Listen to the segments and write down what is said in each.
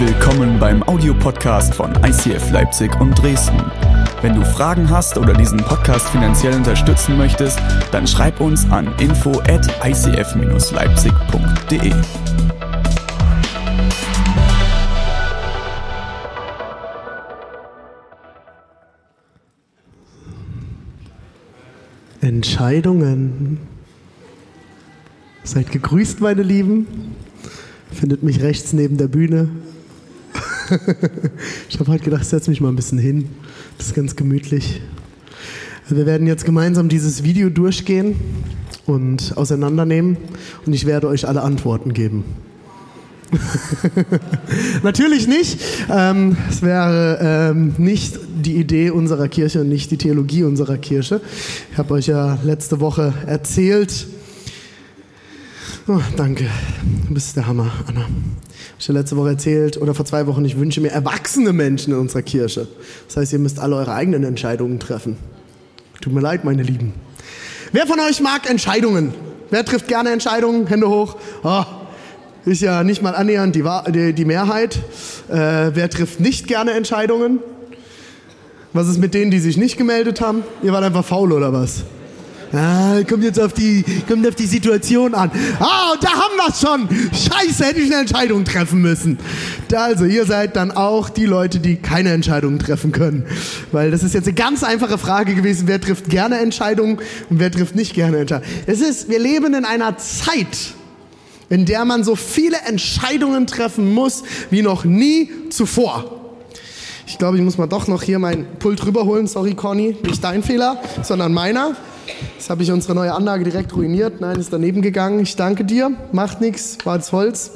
Willkommen beim Audiopodcast von ICF Leipzig und Dresden. Wenn du Fragen hast oder diesen Podcast finanziell unterstützen möchtest, dann schreib uns an info at icf-leipzig.de. Entscheidungen. Seid gegrüßt, meine Lieben. Findet mich rechts neben der Bühne. ich habe heute gedacht, ich setze mich mal ein bisschen hin. Das ist ganz gemütlich. Wir werden jetzt gemeinsam dieses Video durchgehen und auseinandernehmen und ich werde euch alle Antworten geben. Natürlich nicht. Ähm, es wäre ähm, nicht die Idee unserer Kirche und nicht die Theologie unserer Kirche. Ich habe euch ja letzte Woche erzählt. Oh, danke. Du bist der Hammer, Anna. Ich habe letzte Woche erzählt oder vor zwei Wochen, ich wünsche mir erwachsene Menschen in unserer Kirche. Das heißt, ihr müsst alle eure eigenen Entscheidungen treffen. Tut mir leid, meine Lieben. Wer von euch mag Entscheidungen? Wer trifft gerne Entscheidungen? Hände hoch. Oh, ist ja nicht mal annähernd die, die, die Mehrheit. Äh, wer trifft nicht gerne Entscheidungen? Was ist mit denen, die sich nicht gemeldet haben? Ihr wart einfach faul oder was? Ah, kommt jetzt auf die, kommt auf die Situation an. Ah, und da haben wir es schon. Scheiße, hätte ich eine Entscheidung treffen müssen. Also, ihr seid dann auch die Leute, die keine Entscheidungen treffen können. Weil das ist jetzt eine ganz einfache Frage gewesen. Wer trifft gerne Entscheidungen und wer trifft nicht gerne Entscheidungen? Es ist, wir leben in einer Zeit, in der man so viele Entscheidungen treffen muss wie noch nie zuvor. Ich glaube, ich muss mal doch noch hier mein Pult rüberholen. Sorry, Conny, nicht dein Fehler, sondern meiner. Jetzt habe ich unsere neue Anlage direkt ruiniert. Nein, ist daneben gegangen. Ich danke dir. Macht nichts, war das Holz.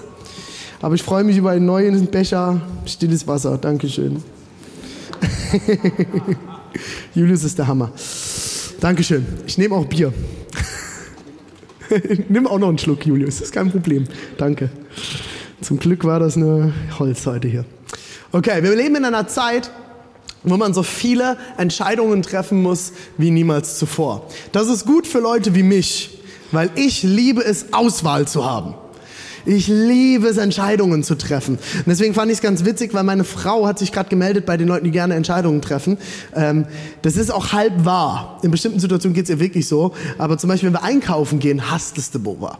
Aber ich freue mich über einen neuen Becher stilles Wasser. Dankeschön. Julius ist der Hammer. Dankeschön. Ich nehme auch Bier. Nimm auch noch einen Schluck, Julius. Das ist kein Problem. Danke. Zum Glück war das eine Holzseite hier. Okay, wir leben in einer Zeit, wo man so viele Entscheidungen treffen muss wie niemals zuvor. Das ist gut für Leute wie mich, weil ich liebe es, Auswahl zu haben. Ich liebe es, Entscheidungen zu treffen. Und deswegen fand ich es ganz witzig, weil meine Frau hat sich gerade gemeldet bei den Leuten, die gerne Entscheidungen treffen. Ähm, das ist auch halb wahr. In bestimmten Situationen geht es ihr wirklich so. Aber zum Beispiel, wenn wir einkaufen gehen, hasst es Deborah.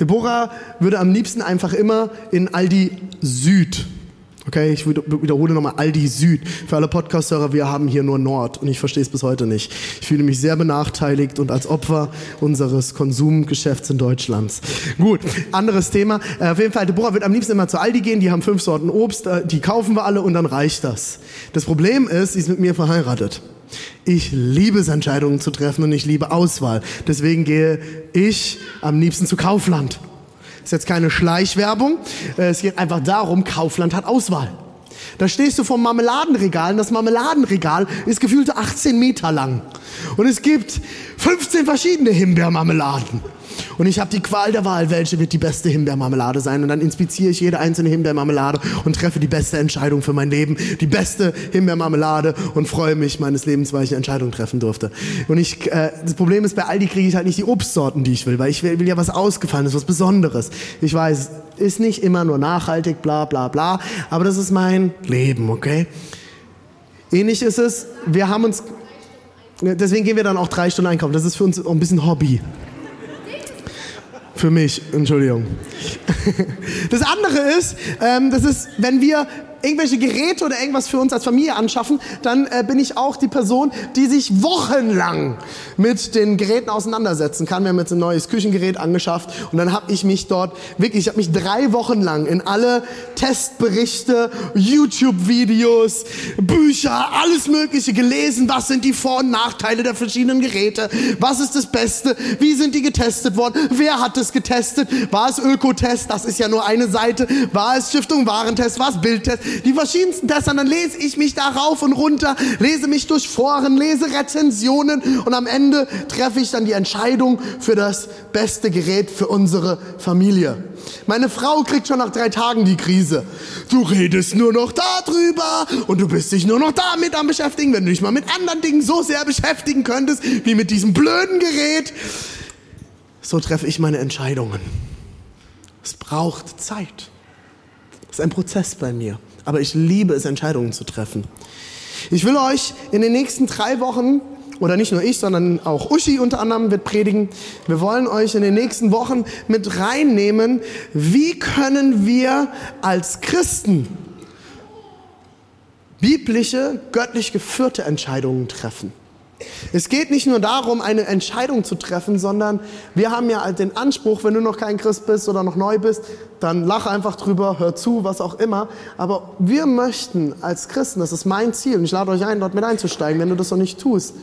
Deborah würde am liebsten einfach immer in Aldi Süd Okay, ich wiederhole nochmal Aldi Süd. Für alle Podcast-Hörer, wir haben hier nur Nord und ich verstehe es bis heute nicht. Ich fühle mich sehr benachteiligt und als Opfer unseres Konsumgeschäfts in Deutschlands. Gut, anderes Thema. Äh, auf jeden Fall, Deborah wird am liebsten immer zu Aldi gehen, die haben fünf Sorten Obst, äh, die kaufen wir alle und dann reicht das. Das Problem ist, sie ist mit mir verheiratet. Ich liebe es, Entscheidungen zu treffen und ich liebe Auswahl. Deswegen gehe ich am liebsten zu Kaufland ist jetzt keine Schleichwerbung. Äh, es geht einfach darum, Kaufland hat Auswahl. Da stehst du vom Marmeladenregal und das Marmeladenregal ist gefühlte 18 Meter lang. Und es gibt 15 verschiedene Himbeermarmeladen. Und ich habe die Qual der Wahl, welche wird die beste Himbeermarmelade sein. Und dann inspiziere ich jede einzelne Himbeermarmelade und treffe die beste Entscheidung für mein Leben. Die beste Himbeermarmelade und freue mich meines Lebens, weil ich eine Entscheidung treffen durfte. Und ich, äh, das Problem ist, bei Aldi kriege ich halt nicht die Obstsorten, die ich will, weil ich will, will ja was Ausgefallenes, was Besonderes. Ich weiß, ist nicht immer nur nachhaltig, bla bla bla, aber das ist mein Leben, okay? Ähnlich ist es, wir haben uns, deswegen gehen wir dann auch drei Stunden einkaufen. Das ist für uns auch ein bisschen Hobby. Für mich, Entschuldigung. Das andere ist, ähm, das ist, wenn wir irgendwelche Geräte oder irgendwas für uns als Familie anschaffen, dann äh, bin ich auch die Person, die sich wochenlang mit den Geräten auseinandersetzen kann. Wir haben jetzt ein neues Küchengerät angeschafft und dann habe ich mich dort wirklich, ich habe mich drei Wochen lang in alle Testberichte, YouTube-Videos, Bücher, alles Mögliche gelesen. Was sind die Vor- und Nachteile der verschiedenen Geräte? Was ist das Beste? Wie sind die getestet worden? Wer hat es getestet? War es Ökotest? Das ist ja nur eine Seite. War es Stiftung Warentest? War es Bildtest? Die verschiedensten Tests, dann lese ich mich da rauf und runter, lese mich durch Foren, lese Rezensionen und am Ende treffe ich dann die Entscheidung für das beste Gerät für unsere Familie. Meine Frau kriegt schon nach drei Tagen die Krise. Du redest nur noch darüber und du bist dich nur noch damit am beschäftigen, wenn du dich mal mit anderen Dingen so sehr beschäftigen könntest, wie mit diesem blöden Gerät. So treffe ich meine Entscheidungen. Es braucht Zeit. Das ist ein Prozess bei mir. Aber ich liebe es, Entscheidungen zu treffen. Ich will euch in den nächsten drei Wochen, oder nicht nur ich, sondern auch Uschi unter anderem wird predigen, wir wollen euch in den nächsten Wochen mit reinnehmen, wie können wir als Christen biblische, göttlich geführte Entscheidungen treffen. Es geht nicht nur darum, eine Entscheidung zu treffen, sondern wir haben ja den Anspruch, wenn du noch kein Christ bist oder noch neu bist, dann lach einfach drüber, hör zu, was auch immer. Aber wir möchten als Christen, das ist mein Ziel, und ich lade euch ein, dort mit einzusteigen, wenn du das noch nicht tust,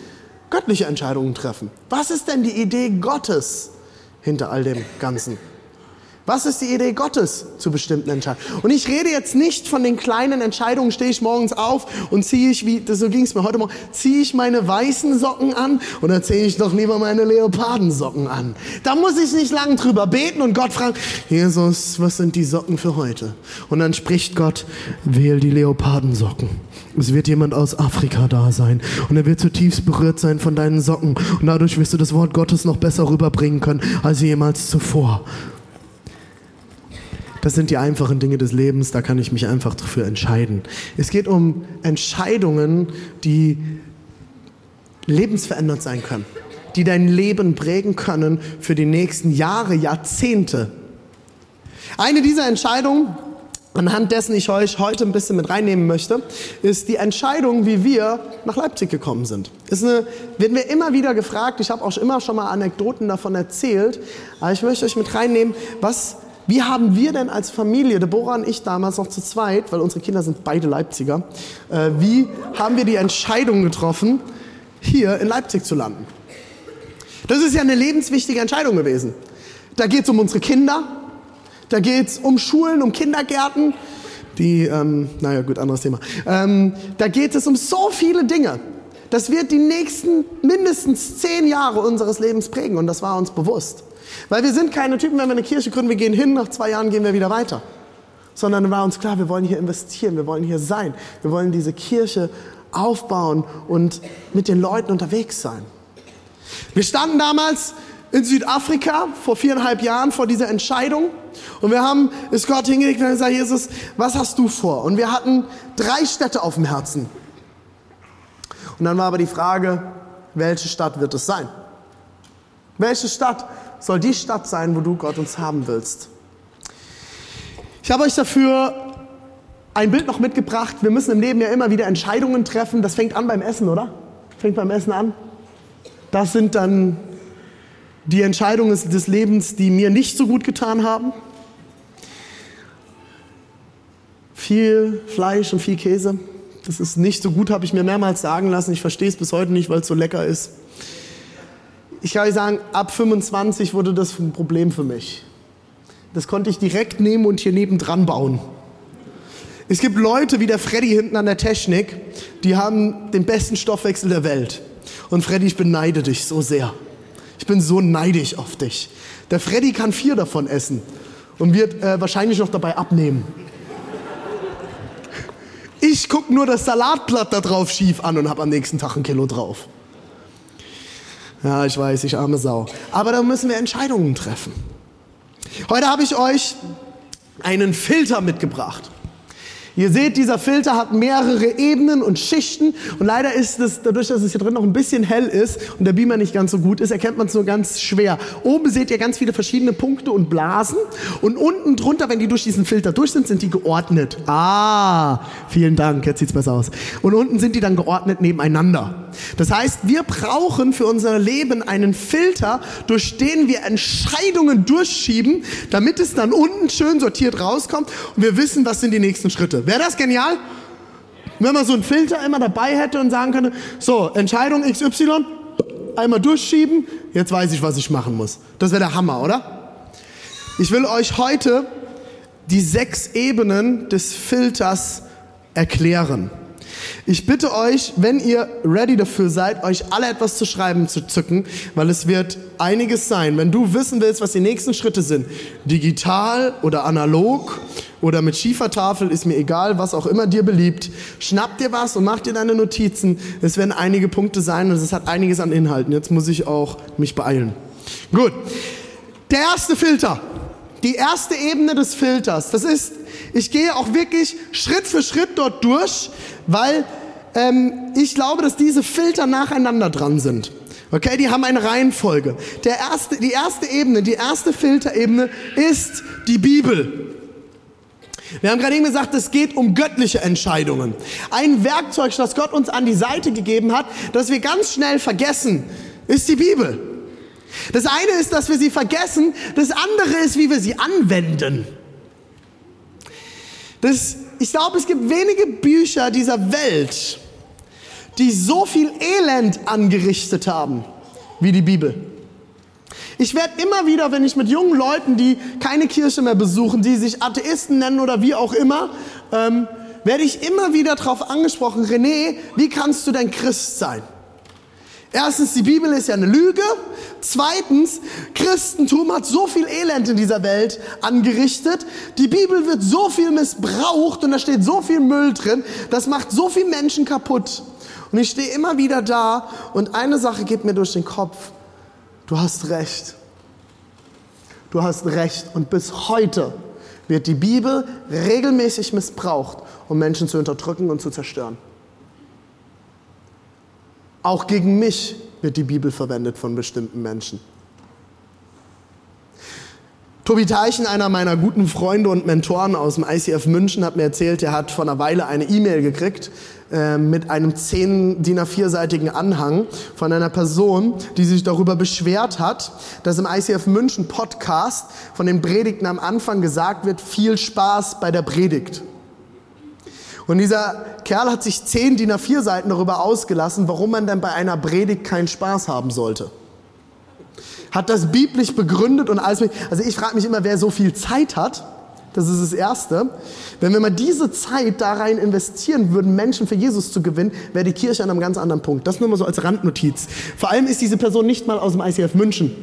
göttliche Entscheidungen treffen. Was ist denn die Idee Gottes hinter all dem Ganzen? Was ist die Idee Gottes zu bestimmten Entscheidungen? Und ich rede jetzt nicht von den kleinen Entscheidungen, stehe ich morgens auf und ziehe ich, wie, so ging es mir heute Morgen, ziehe ich meine weißen Socken an oder ziehe ich doch lieber meine Leopardensocken an? Da muss ich nicht lang drüber beten und Gott fragen, Jesus, was sind die Socken für heute? Und dann spricht Gott, wähl die Leopardensocken. Es wird jemand aus Afrika da sein und er wird zutiefst berührt sein von deinen Socken und dadurch wirst du das Wort Gottes noch besser rüberbringen können als jemals zuvor. Das sind die einfachen Dinge des Lebens, da kann ich mich einfach dafür entscheiden. Es geht um Entscheidungen, die lebensverändert sein können, die dein Leben prägen können für die nächsten Jahre, Jahrzehnte. Eine dieser Entscheidungen, anhand dessen ich euch heute ein bisschen mit reinnehmen möchte, ist die Entscheidung, wie wir nach Leipzig gekommen sind. Ist eine, werden wir immer wieder gefragt, ich habe auch immer schon mal Anekdoten davon erzählt, aber ich möchte euch mit reinnehmen, was wie haben wir denn als Familie, Deborah und ich damals noch zu zweit, weil unsere Kinder sind beide Leipziger, äh, wie haben wir die Entscheidung getroffen, hier in Leipzig zu landen? Das ist ja eine lebenswichtige Entscheidung gewesen. Da geht es um unsere Kinder, da geht es um Schulen, um Kindergärten, die, ähm, naja gut, anderes Thema. Ähm, da geht es um so viele Dinge. Das wird die nächsten mindestens zehn Jahre unseres Lebens prägen und das war uns bewusst. Weil wir sind keine Typen, wenn wir eine Kirche gründen, wir gehen hin, nach zwei Jahren gehen wir wieder weiter. Sondern war uns klar, wir wollen hier investieren, wir wollen hier sein, wir wollen diese Kirche aufbauen und mit den Leuten unterwegs sein. Wir standen damals in Südafrika vor viereinhalb Jahren vor dieser Entscheidung und wir haben es Gott hingelegt und gesagt, Jesus, was hast du vor? Und wir hatten drei Städte auf dem Herzen. Und dann war aber die Frage, welche Stadt wird es sein? Welche Stadt soll die Stadt sein, wo du Gott uns haben willst. Ich habe euch dafür ein Bild noch mitgebracht. Wir müssen im Leben ja immer wieder Entscheidungen treffen. Das fängt an beim Essen, oder? Fängt beim Essen an. Das sind dann die Entscheidungen des Lebens, die mir nicht so gut getan haben. Viel Fleisch und viel Käse. Das ist nicht so gut, habe ich mir mehrmals sagen lassen. Ich verstehe es bis heute nicht, weil es so lecker ist ich kann euch sagen, ab 25 wurde das ein Problem für mich. Das konnte ich direkt nehmen und hier nebendran bauen. Es gibt Leute wie der Freddy hinten an der Technik, die haben den besten Stoffwechsel der Welt. Und Freddy, ich beneide dich so sehr. Ich bin so neidisch auf dich. Der Freddy kann vier davon essen und wird äh, wahrscheinlich noch dabei abnehmen. Ich gucke nur das Salatblatt da drauf schief an und habe am nächsten Tag ein Kilo drauf. Ja, ich weiß, ich arme Sau. Aber da müssen wir Entscheidungen treffen. Heute habe ich euch einen Filter mitgebracht. Ihr seht, dieser Filter hat mehrere Ebenen und Schichten und leider ist es, dadurch, dass es hier drin noch ein bisschen hell ist und der Beamer nicht ganz so gut ist, erkennt man es nur ganz schwer. Oben seht ihr ganz viele verschiedene Punkte und Blasen und unten drunter, wenn die durch diesen Filter durch sind, sind die geordnet. Ah, vielen Dank, jetzt sieht's besser aus. Und unten sind die dann geordnet nebeneinander. Das heißt, wir brauchen für unser Leben einen Filter, durch den wir Entscheidungen durchschieben, damit es dann unten schön sortiert rauskommt und wir wissen, was sind die nächsten Schritte. Wäre das genial? Wenn man so einen Filter immer dabei hätte und sagen könnte, so, Entscheidung XY, einmal durchschieben, jetzt weiß ich, was ich machen muss. Das wäre der Hammer, oder? Ich will euch heute die sechs Ebenen des Filters erklären. Ich bitte euch, wenn ihr ready dafür seid, euch alle etwas zu schreiben zu zücken, weil es wird einiges sein. Wenn du wissen willst, was die nächsten Schritte sind, digital oder analog oder mit Schiefertafel, ist mir egal, was auch immer dir beliebt, schnapp dir was und mach dir deine Notizen. Es werden einige Punkte sein und es hat einiges an Inhalten. Jetzt muss ich auch mich beeilen. Gut. Der erste Filter. Die erste Ebene des Filters. Das ist, ich gehe auch wirklich Schritt für Schritt dort durch, weil ähm, ich glaube, dass diese Filter nacheinander dran sind. Okay, die haben eine Reihenfolge. Der erste, die erste Ebene, die erste Filterebene ist die Bibel. Wir haben gerade eben gesagt, es geht um göttliche Entscheidungen. Ein Werkzeug, das Gott uns an die Seite gegeben hat, das wir ganz schnell vergessen, ist die Bibel. Das eine ist, dass wir sie vergessen, das andere ist, wie wir sie anwenden. Das, ich glaube, es gibt wenige Bücher dieser Welt, die so viel Elend angerichtet haben wie die Bibel. Ich werde immer wieder, wenn ich mit jungen Leuten, die keine Kirche mehr besuchen, die sich Atheisten nennen oder wie auch immer, ähm, werde ich immer wieder darauf angesprochen, René, wie kannst du denn Christ sein? Erstens, die Bibel ist ja eine Lüge. Zweitens, Christentum hat so viel Elend in dieser Welt angerichtet. Die Bibel wird so viel missbraucht und da steht so viel Müll drin. Das macht so viele Menschen kaputt. Und ich stehe immer wieder da und eine Sache geht mir durch den Kopf. Du hast recht. Du hast recht. Und bis heute wird die Bibel regelmäßig missbraucht, um Menschen zu unterdrücken und zu zerstören. Auch gegen mich wird die Bibel verwendet von bestimmten Menschen. Tobi Teichen, einer meiner guten Freunde und Mentoren aus dem ICF München, hat mir erzählt, er hat vor einer Weile eine E-Mail gekriegt äh, mit einem 10 DIN A4-seitigen Anhang von einer Person, die sich darüber beschwert hat, dass im ICF München Podcast von den Predigten am Anfang gesagt wird, viel Spaß bei der Predigt. Und dieser Kerl hat sich 10 DIN A4 Seiten darüber ausgelassen, warum man denn bei einer Predigt keinen Spaß haben sollte hat das biblisch begründet und alles. Also ich frage mich immer, wer so viel Zeit hat. Das ist das Erste. Wenn wir mal diese Zeit da rein investieren würden, Menschen für Jesus zu gewinnen, wäre die Kirche an einem ganz anderen Punkt. Das nur mal so als Randnotiz. Vor allem ist diese Person nicht mal aus dem ICF München.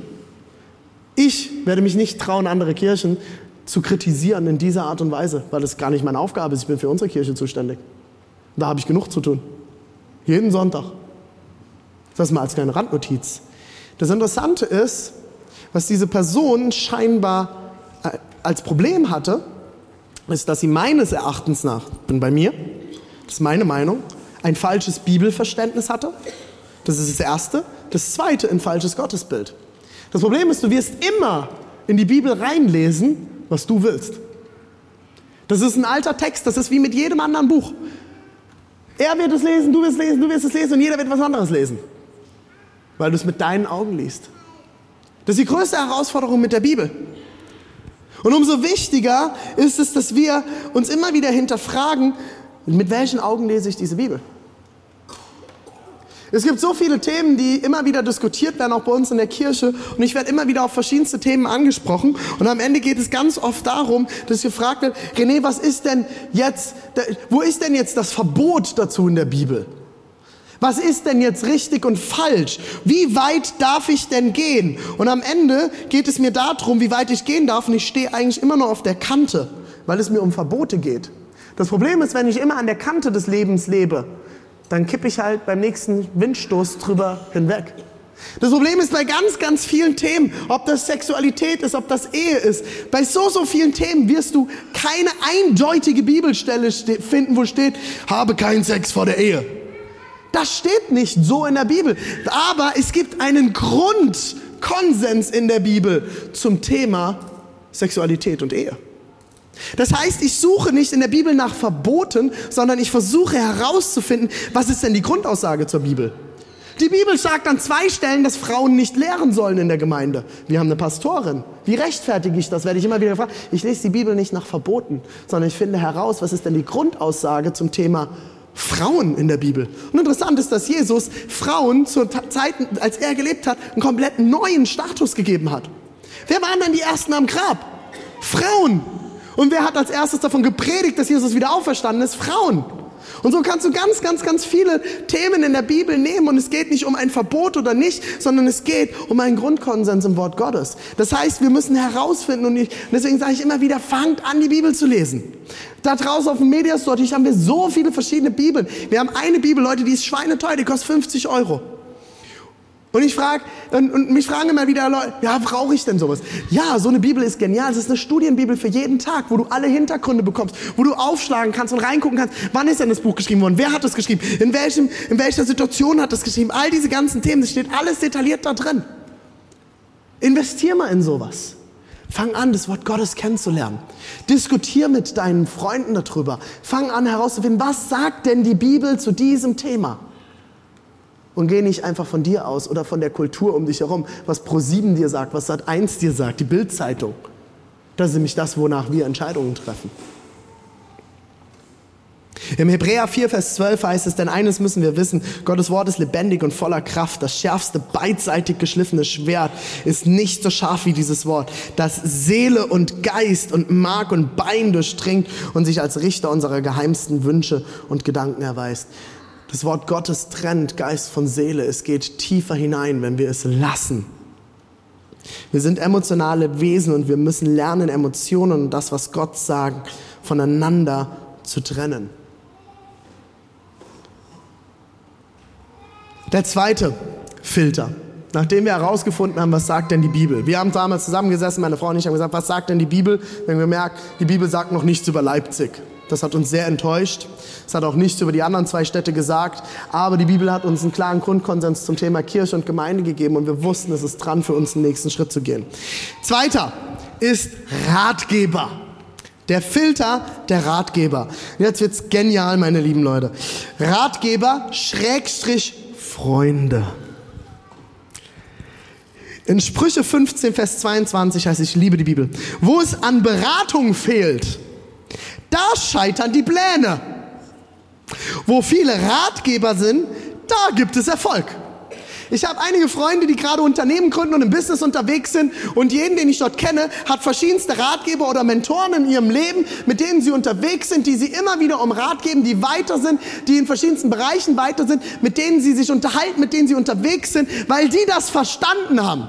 Ich werde mich nicht trauen, andere Kirchen zu kritisieren in dieser Art und Weise, weil das gar nicht meine Aufgabe ist. Ich bin für unsere Kirche zuständig. Da habe ich genug zu tun. Jeden Sonntag. Das mal als kleine Randnotiz. Das Interessante ist, was diese Person scheinbar äh, als Problem hatte, ist, dass sie meines Erachtens nach, bin bei mir, das ist meine Meinung, ein falsches Bibelverständnis hatte. Das ist das Erste. Das Zweite, ein falsches Gottesbild. Das Problem ist, du wirst immer in die Bibel reinlesen, was du willst. Das ist ein alter Text, das ist wie mit jedem anderen Buch. Er wird es lesen, du wirst es lesen, du wirst es lesen und jeder wird was anderes lesen weil du es mit deinen Augen liest. Das ist die größte Herausforderung mit der Bibel. Und umso wichtiger ist es, dass wir uns immer wieder hinterfragen, mit welchen Augen lese ich diese Bibel? Es gibt so viele Themen, die immer wieder diskutiert werden, auch bei uns in der Kirche. Und ich werde immer wieder auf verschiedenste Themen angesprochen. Und am Ende geht es ganz oft darum, dass gefragt wird, René, was ist denn jetzt, wo ist denn jetzt das Verbot dazu in der Bibel? Was ist denn jetzt richtig und falsch? Wie weit darf ich denn gehen? Und am Ende geht es mir darum, wie weit ich gehen darf. Und ich stehe eigentlich immer nur auf der Kante, weil es mir um Verbote geht. Das Problem ist, wenn ich immer an der Kante des Lebens lebe, dann kippe ich halt beim nächsten Windstoß drüber hinweg. Das Problem ist bei ganz, ganz vielen Themen, ob das Sexualität ist, ob das Ehe ist, bei so, so vielen Themen wirst du keine eindeutige Bibelstelle finden, wo steht, habe keinen Sex vor der Ehe. Das steht nicht so in der Bibel. Aber es gibt einen Grundkonsens in der Bibel zum Thema Sexualität und Ehe. Das heißt, ich suche nicht in der Bibel nach Verboten, sondern ich versuche herauszufinden, was ist denn die Grundaussage zur Bibel. Die Bibel sagt an zwei Stellen, dass Frauen nicht lehren sollen in der Gemeinde. Wir haben eine Pastorin. Wie rechtfertige ich das? Werde ich immer wieder gefragt. Ich lese die Bibel nicht nach Verboten, sondern ich finde heraus, was ist denn die Grundaussage zum Thema Frauen in der Bibel. Und interessant ist, dass Jesus Frauen zur Zeit, als er gelebt hat, einen komplett neuen Status gegeben hat. Wer waren denn die Ersten am Grab? Frauen. Und wer hat als erstes davon gepredigt, dass Jesus wieder auferstanden ist? Frauen. Und so kannst du ganz, ganz, ganz viele Themen in der Bibel nehmen und es geht nicht um ein Verbot oder nicht, sondern es geht um einen Grundkonsens im Wort Gottes. Das heißt, wir müssen herausfinden und, ich, deswegen sage ich immer wieder, fangt an, die Bibel zu lesen. Da draußen auf dem Mediastore haben wir so viele verschiedene Bibeln. Wir haben eine Bibel, Leute, die ist schweineteuer, die kostet 50 Euro. Und ich frage, und, und, mich fragen immer wieder Leute, ja, brauche ich denn sowas? Ja, so eine Bibel ist genial. Es ist eine Studienbibel für jeden Tag, wo du alle Hintergründe bekommst, wo du aufschlagen kannst und reingucken kannst. Wann ist denn das Buch geschrieben worden? Wer hat es geschrieben? In, welchem, in welcher Situation hat es geschrieben? All diese ganzen Themen, das steht alles detailliert da drin. Investier mal in sowas. Fang an, das Wort Gottes kennenzulernen. Diskutier mit deinen Freunden darüber. Fang an herauszufinden, was sagt denn die Bibel zu diesem Thema? Und geh nicht einfach von dir aus oder von der Kultur um dich herum, was Pro7 dir sagt, was Sat1 dir sagt, die Bildzeitung. Das ist nämlich das, wonach wir Entscheidungen treffen. Im Hebräer 4, Vers 12 heißt es, denn eines müssen wir wissen, Gottes Wort ist lebendig und voller Kraft. Das schärfste, beidseitig geschliffene Schwert ist nicht so scharf wie dieses Wort, das Seele und Geist und Mark und Bein durchdringt und sich als Richter unserer geheimsten Wünsche und Gedanken erweist. Das Wort Gottes trennt Geist von Seele. Es geht tiefer hinein, wenn wir es lassen. Wir sind emotionale Wesen und wir müssen lernen, Emotionen und das, was Gott sagt, voneinander zu trennen. Der zweite Filter, nachdem wir herausgefunden haben, was sagt denn die Bibel. Wir haben damals zusammengesessen, meine Frau und ich haben gesagt, was sagt denn die Bibel? Wir merken, die Bibel sagt noch nichts über Leipzig. Das hat uns sehr enttäuscht. Es hat auch nichts über die anderen zwei Städte gesagt. Aber die Bibel hat uns einen klaren Grundkonsens zum Thema Kirche und Gemeinde gegeben und wir wussten, es ist dran für uns, den nächsten Schritt zu gehen. Zweiter ist Ratgeber. Der Filter der Ratgeber. Jetzt wird's genial, meine lieben Leute. Ratgeber, Schrägstrich, Freunde. In Sprüche 15, Vers 22 heißt, ich liebe die Bibel. Wo es an Beratung fehlt, da scheitern die Pläne. Wo viele Ratgeber sind, da gibt es Erfolg. Ich habe einige Freunde, die gerade Unternehmen gründen und im Business unterwegs sind und jeden, den ich dort kenne, hat verschiedenste Ratgeber oder Mentoren in ihrem Leben, mit denen sie unterwegs sind, die sie immer wieder um Rat geben, die weiter sind, die in verschiedensten Bereichen weiter sind, mit denen sie sich unterhalten, mit denen sie unterwegs sind, weil die das verstanden haben.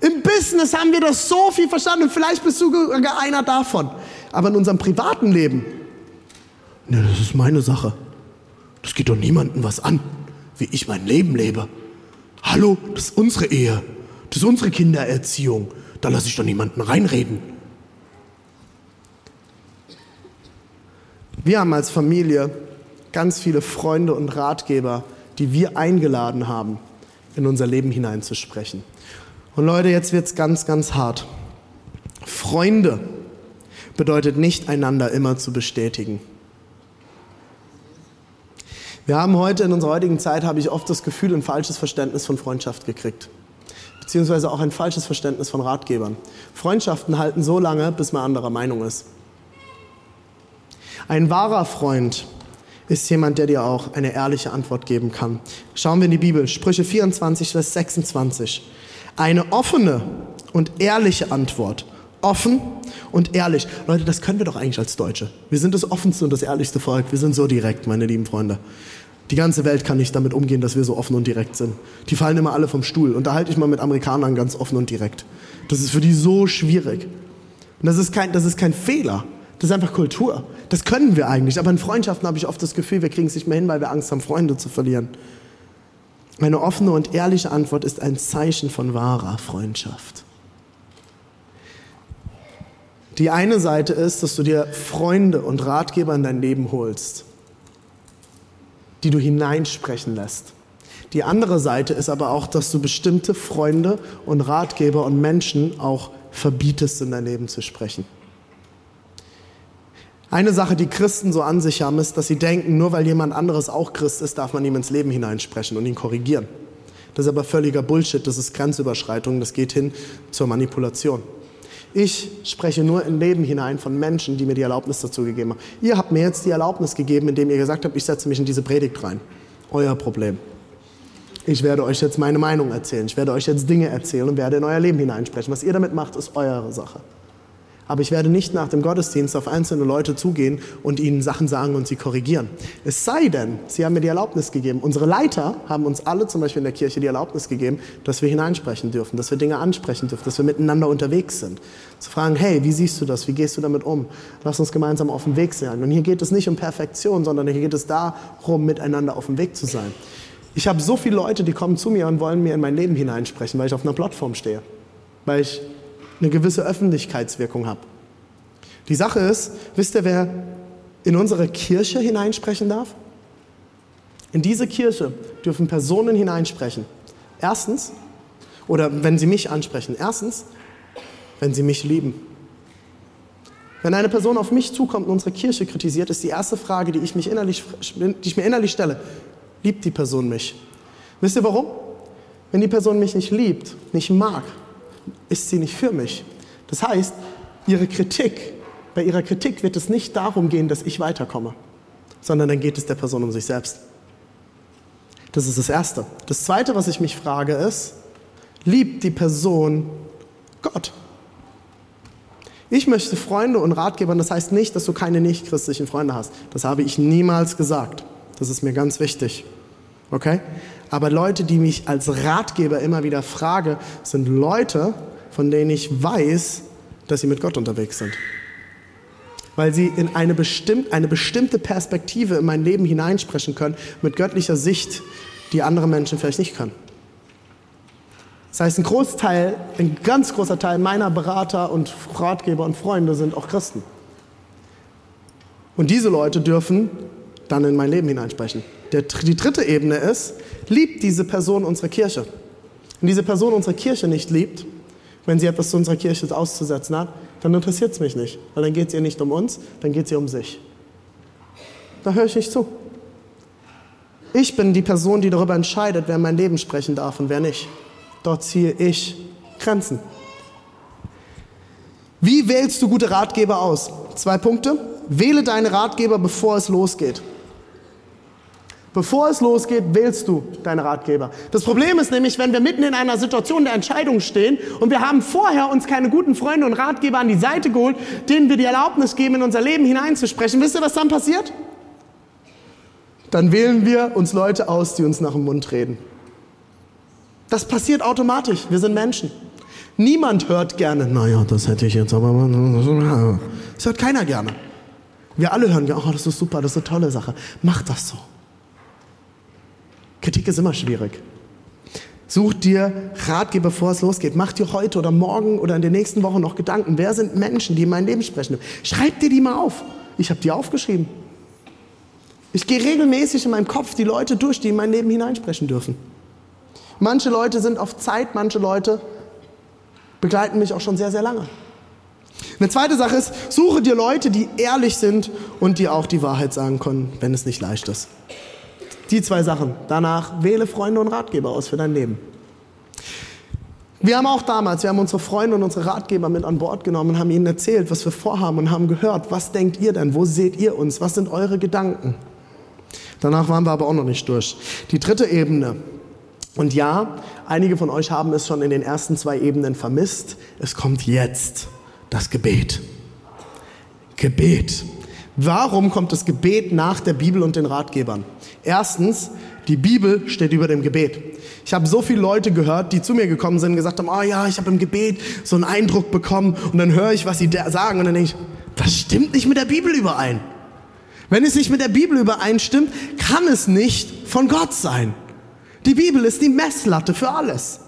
Im Business haben wir das so viel verstanden und vielleicht bist du einer davon. Aber in unserem privaten Leben, ne, das ist meine Sache. Das geht doch niemandem was an, wie ich mein Leben lebe. Hallo, das ist unsere Ehe. Das ist unsere Kindererziehung. Da lasse ich doch niemanden reinreden. Wir haben als Familie ganz viele Freunde und Ratgeber, die wir eingeladen haben, in unser Leben hineinzusprechen. Und Leute, jetzt wird es ganz, ganz hart. Freunde bedeutet nicht, einander immer zu bestätigen. Wir haben heute in unserer heutigen Zeit, habe ich oft das Gefühl, ein falsches Verständnis von Freundschaft gekriegt. Beziehungsweise auch ein falsches Verständnis von Ratgebern. Freundschaften halten so lange, bis man anderer Meinung ist. Ein wahrer Freund ist jemand, der dir auch eine ehrliche Antwort geben kann. Schauen wir in die Bibel, Sprüche 24, Vers 26. Eine offene und ehrliche Antwort offen und ehrlich. Leute, das können wir doch eigentlich als Deutsche. Wir sind das offenste und das ehrlichste Volk. Wir sind so direkt, meine lieben Freunde. Die ganze Welt kann nicht damit umgehen, dass wir so offen und direkt sind. Die fallen immer alle vom Stuhl. Und da halte ich mal mit Amerikanern ganz offen und direkt. Das ist für die so schwierig. Und das ist kein, das ist kein Fehler. Das ist einfach Kultur. Das können wir eigentlich. Aber in Freundschaften habe ich oft das Gefühl, wir kriegen es nicht mehr hin, weil wir Angst haben, Freunde zu verlieren. Eine offene und ehrliche Antwort ist ein Zeichen von wahrer Freundschaft. Die eine Seite ist, dass du dir Freunde und Ratgeber in dein Leben holst, die du hineinsprechen lässt. Die andere Seite ist aber auch, dass du bestimmte Freunde und Ratgeber und Menschen auch verbietest, in dein Leben zu sprechen. Eine Sache, die Christen so an sich haben, ist, dass sie denken, nur weil jemand anderes auch Christ ist, darf man ihm ins Leben hineinsprechen und ihn korrigieren. Das ist aber völliger Bullshit, das ist Grenzüberschreitung, das geht hin zur Manipulation. Ich spreche nur in Leben hinein von Menschen, die mir die Erlaubnis dazu gegeben haben. Ihr habt mir jetzt die Erlaubnis gegeben, indem ihr gesagt habt, ich setze mich in diese Predigt rein. Euer Problem. Ich werde euch jetzt meine Meinung erzählen. Ich werde euch jetzt Dinge erzählen und werde in euer Leben hineinsprechen. Was ihr damit macht, ist eure Sache. Aber ich werde nicht nach dem Gottesdienst auf einzelne Leute zugehen und ihnen Sachen sagen und sie korrigieren. Es sei denn, sie haben mir die Erlaubnis gegeben. Unsere Leiter haben uns alle zum Beispiel in der Kirche die Erlaubnis gegeben, dass wir hineinsprechen dürfen, dass wir Dinge ansprechen dürfen, dass wir miteinander unterwegs sind. Zu fragen, hey, wie siehst du das? Wie gehst du damit um? Lass uns gemeinsam auf dem Weg sein. Und hier geht es nicht um Perfektion, sondern hier geht es darum, miteinander auf dem Weg zu sein. Ich habe so viele Leute, die kommen zu mir und wollen mir in mein Leben hineinsprechen, weil ich auf einer Plattform stehe, weil ich eine gewisse Öffentlichkeitswirkung habe. Die Sache ist, wisst ihr, wer in unsere Kirche hineinsprechen darf? In diese Kirche dürfen Personen hineinsprechen. Erstens, oder wenn sie mich ansprechen, erstens, wenn sie mich lieben. Wenn eine Person auf mich zukommt und unsere Kirche kritisiert, ist die erste Frage, die ich, mich innerlich, die ich mir innerlich stelle, liebt die Person mich? Wisst ihr warum? Wenn die Person mich nicht liebt, nicht mag, ist sie nicht für mich. Das heißt, ihre Kritik, bei ihrer Kritik wird es nicht darum gehen, dass ich weiterkomme, sondern dann geht es der Person um sich selbst. Das ist das Erste. Das Zweite, was ich mich frage, ist, liebt die Person Gott? Ich möchte Freunde und Ratgeber, das heißt nicht, dass du keine nichtchristlichen Freunde hast. Das habe ich niemals gesagt. Das ist mir ganz wichtig. Okay? Aber Leute, die mich als Ratgeber immer wieder frage, sind Leute, von denen ich weiß, dass sie mit Gott unterwegs sind. Weil sie in eine, bestimmt, eine bestimmte Perspektive in mein Leben hineinsprechen können, mit göttlicher Sicht, die andere Menschen vielleicht nicht können. Das heißt, ein Großteil, ein ganz großer Teil meiner Berater und Ratgeber und Freunde sind auch Christen. Und diese Leute dürfen dann in mein Leben hineinsprechen. Der, die dritte Ebene ist, liebt diese Person unsere Kirche. Wenn diese Person unsere Kirche nicht liebt, wenn sie etwas zu unserer Kirche auszusetzen hat, dann interessiert es mich nicht, weil dann geht es ihr nicht um uns, dann geht es ihr um sich. Da höre ich nicht zu. Ich bin die Person, die darüber entscheidet, wer mein Leben sprechen darf und wer nicht. Dort ziehe ich Grenzen. Wie wählst du gute Ratgeber aus? Zwei Punkte. Wähle deine Ratgeber, bevor es losgeht. Bevor es losgeht, wählst du deine Ratgeber. Das Problem ist nämlich, wenn wir mitten in einer Situation der Entscheidung stehen und wir haben vorher uns keine guten Freunde und Ratgeber an die Seite geholt, denen wir die Erlaubnis geben, in unser Leben hineinzusprechen. Wisst ihr, was dann passiert? Dann wählen wir uns Leute aus, die uns nach dem Mund reden. Das passiert automatisch. Wir sind Menschen. Niemand hört gerne, naja, das hätte ich jetzt aber. Das hört keiner gerne. Wir alle hören, oh, das ist super, das ist eine tolle Sache. Mach das so. Kritik ist immer schwierig. Such dir Ratgeber, bevor es losgeht. Mach dir heute oder morgen oder in den nächsten Wochen noch Gedanken. Wer sind Menschen, die in mein Leben sprechen? Schreib dir die mal auf. Ich habe die aufgeschrieben. Ich gehe regelmäßig in meinem Kopf die Leute durch, die in mein Leben hineinsprechen dürfen. Manche Leute sind auf Zeit, manche Leute begleiten mich auch schon sehr, sehr lange. Eine zweite Sache ist, suche dir Leute, die ehrlich sind und die auch die Wahrheit sagen können, wenn es nicht leicht ist. Die zwei Sachen. Danach wähle Freunde und Ratgeber aus für dein Leben. Wir haben auch damals, wir haben unsere Freunde und unsere Ratgeber mit an Bord genommen und haben ihnen erzählt, was wir vorhaben und haben gehört, was denkt ihr denn, wo seht ihr uns, was sind eure Gedanken. Danach waren wir aber auch noch nicht durch. Die dritte Ebene. Und ja, einige von euch haben es schon in den ersten zwei Ebenen vermisst. Es kommt jetzt das Gebet. Gebet. Warum kommt das Gebet nach der Bibel und den Ratgebern? Erstens, die Bibel steht über dem Gebet. Ich habe so viele Leute gehört, die zu mir gekommen sind und gesagt haben, oh ja, ich habe im Gebet so einen Eindruck bekommen und dann höre ich, was sie sagen und dann denke ich, das stimmt nicht mit der Bibel überein. Wenn es nicht mit der Bibel übereinstimmt, kann es nicht von Gott sein. Die Bibel ist die Messlatte für alles.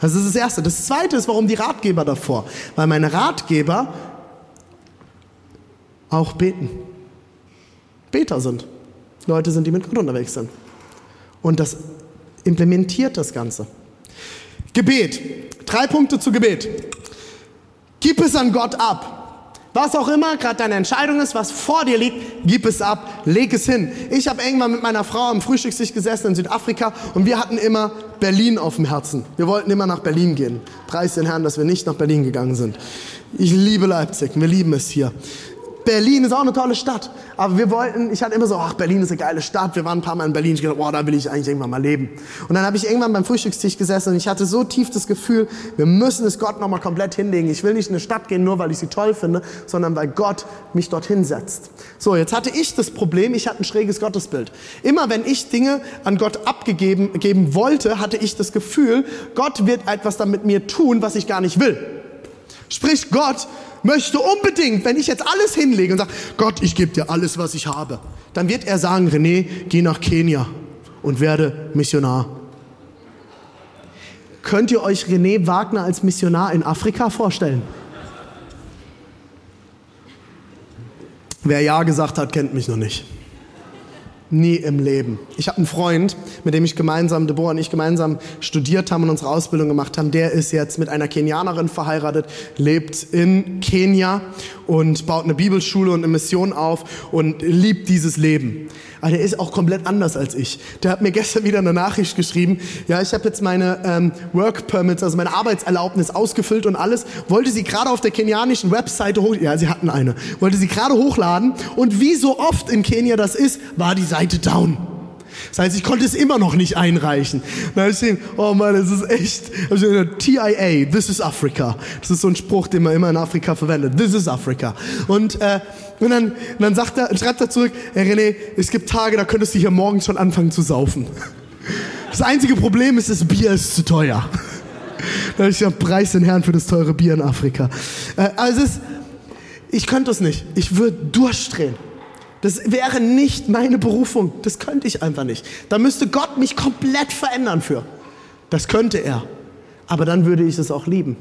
Das ist das Erste. Das Zweite ist, warum die Ratgeber davor? Weil meine Ratgeber auch beten. Beter sind. Leute sind, die mit Gott unterwegs sind. Und das implementiert das Ganze. Gebet. Drei Punkte zu Gebet. Gib es an Gott ab. Was auch immer gerade deine Entscheidung ist, was vor dir liegt, gib es ab, leg es hin. Ich habe irgendwann mit meiner Frau am Frühstückstisch gesessen in Südafrika und wir hatten immer Berlin auf dem Herzen. Wir wollten immer nach Berlin gehen. Preis den Herrn, dass wir nicht nach Berlin gegangen sind. Ich liebe Leipzig, wir lieben es hier. Berlin ist auch eine tolle Stadt. Aber wir wollten, ich hatte immer so, ach, Berlin ist eine geile Stadt. Wir waren ein paar Mal in Berlin. Ich dachte, boah, da will ich eigentlich irgendwann mal leben. Und dann habe ich irgendwann beim Frühstückstisch gesessen und ich hatte so tief das Gefühl, wir müssen es Gott nochmal komplett hinlegen. Ich will nicht in eine Stadt gehen, nur weil ich sie toll finde, sondern weil Gott mich dorthin setzt. So, jetzt hatte ich das Problem, ich hatte ein schräges Gottesbild. Immer wenn ich Dinge an Gott abgegeben geben wollte, hatte ich das Gefühl, Gott wird etwas damit mir tun, was ich gar nicht will. Sprich, Gott möchte unbedingt, wenn ich jetzt alles hinlege und sage, Gott, ich gebe dir alles, was ich habe, dann wird er sagen, René, geh nach Kenia und werde Missionar. Könnt ihr euch René Wagner als Missionar in Afrika vorstellen? Wer Ja gesagt hat, kennt mich noch nicht. Nie im Leben. Ich habe einen Freund, mit dem ich gemeinsam, Deborah und ich gemeinsam studiert haben und unsere Ausbildung gemacht haben. Der ist jetzt mit einer Kenianerin verheiratet, lebt in Kenia und baut eine Bibelschule und eine Mission auf und liebt dieses Leben. Aber der ist auch komplett anders als ich. Der hat mir gestern wieder eine Nachricht geschrieben. Ja, ich habe jetzt meine ähm, Work Permits, also meine Arbeitserlaubnis ausgefüllt und alles. Wollte sie gerade auf der kenianischen Webseite hoch, ja, sie hatten eine. Wollte sie gerade hochladen und wie so oft in Kenia das ist, war die Seite down. Das heißt, ich konnte es immer noch nicht einreichen. Dann habe ich gesehen, oh Mann, das ist echt. TIA, this is Africa. Das ist so ein Spruch, den man immer in Afrika verwendet. This is Africa. Und, äh, und dann, und dann sagt er, schreibt er zurück, Herr René, es gibt Tage, da könntest du hier morgens schon anfangen zu saufen. Das einzige Problem ist, das Bier ist zu teuer. Da ich gesagt, preis den Herrn für das teure Bier in Afrika. Äh, also es ich könnte es nicht. Ich würde durchdrehen. Das wäre nicht meine Berufung. Das könnte ich einfach nicht. Da müsste Gott mich komplett verändern für. Das könnte er. Aber dann würde ich es auch lieben.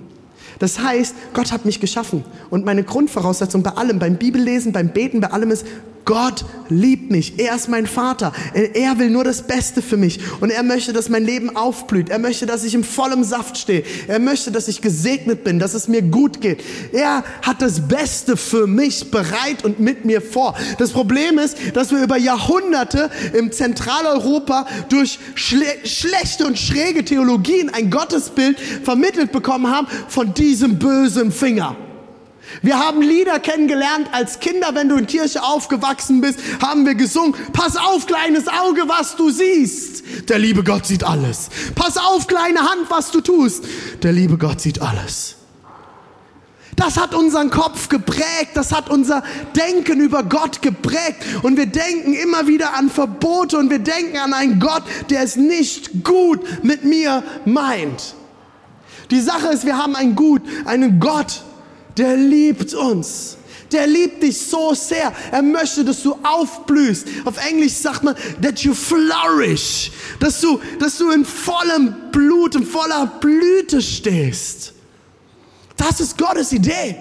Das heißt, Gott hat mich geschaffen. Und meine Grundvoraussetzung bei allem, beim Bibellesen, beim Beten, bei allem ist, Gott liebt mich. Er ist mein Vater. Er will nur das Beste für mich. Und er möchte, dass mein Leben aufblüht. Er möchte, dass ich im vollen Saft stehe. Er möchte, dass ich gesegnet bin, dass es mir gut geht. Er hat das Beste für mich bereit und mit mir vor. Das Problem ist, dass wir über Jahrhunderte im Zentraleuropa durch schle schlechte und schräge Theologien ein Gottesbild vermittelt bekommen haben von diesem bösen Finger. Wir haben Lieder kennengelernt als Kinder, wenn du in Kirche aufgewachsen bist, haben wir gesungen, pass auf, kleines Auge, was du siehst. Der liebe Gott sieht alles. Pass auf, kleine Hand, was du tust. Der liebe Gott sieht alles. Das hat unseren Kopf geprägt, das hat unser Denken über Gott geprägt. Und wir denken immer wieder an Verbote und wir denken an einen Gott, der es nicht gut mit mir meint. Die Sache ist, wir haben einen Gut, einen Gott, der liebt uns. Der liebt dich so sehr. Er möchte, dass du aufblühst. Auf Englisch sagt man, that you flourish. Dass du, dass du in vollem Blut, in voller Blüte stehst. Das ist Gottes Idee.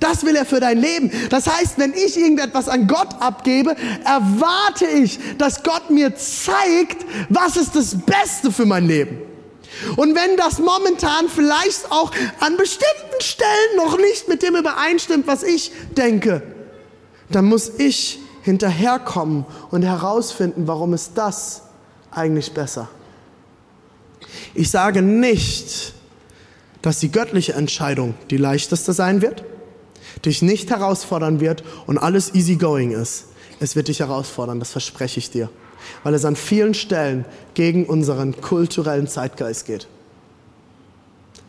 Das will er für dein Leben. Das heißt, wenn ich irgendetwas an Gott abgebe, erwarte ich, dass Gott mir zeigt, was ist das Beste für mein Leben. Und wenn das momentan vielleicht auch an bestimmten Stellen noch nicht mit dem übereinstimmt, was ich denke, dann muss ich hinterherkommen und herausfinden, warum ist das eigentlich besser. Ich sage nicht, dass die göttliche Entscheidung die leichteste sein wird, dich nicht herausfordern wird und alles easygoing ist. Es wird dich herausfordern, das verspreche ich dir weil es an vielen Stellen gegen unseren kulturellen Zeitgeist geht.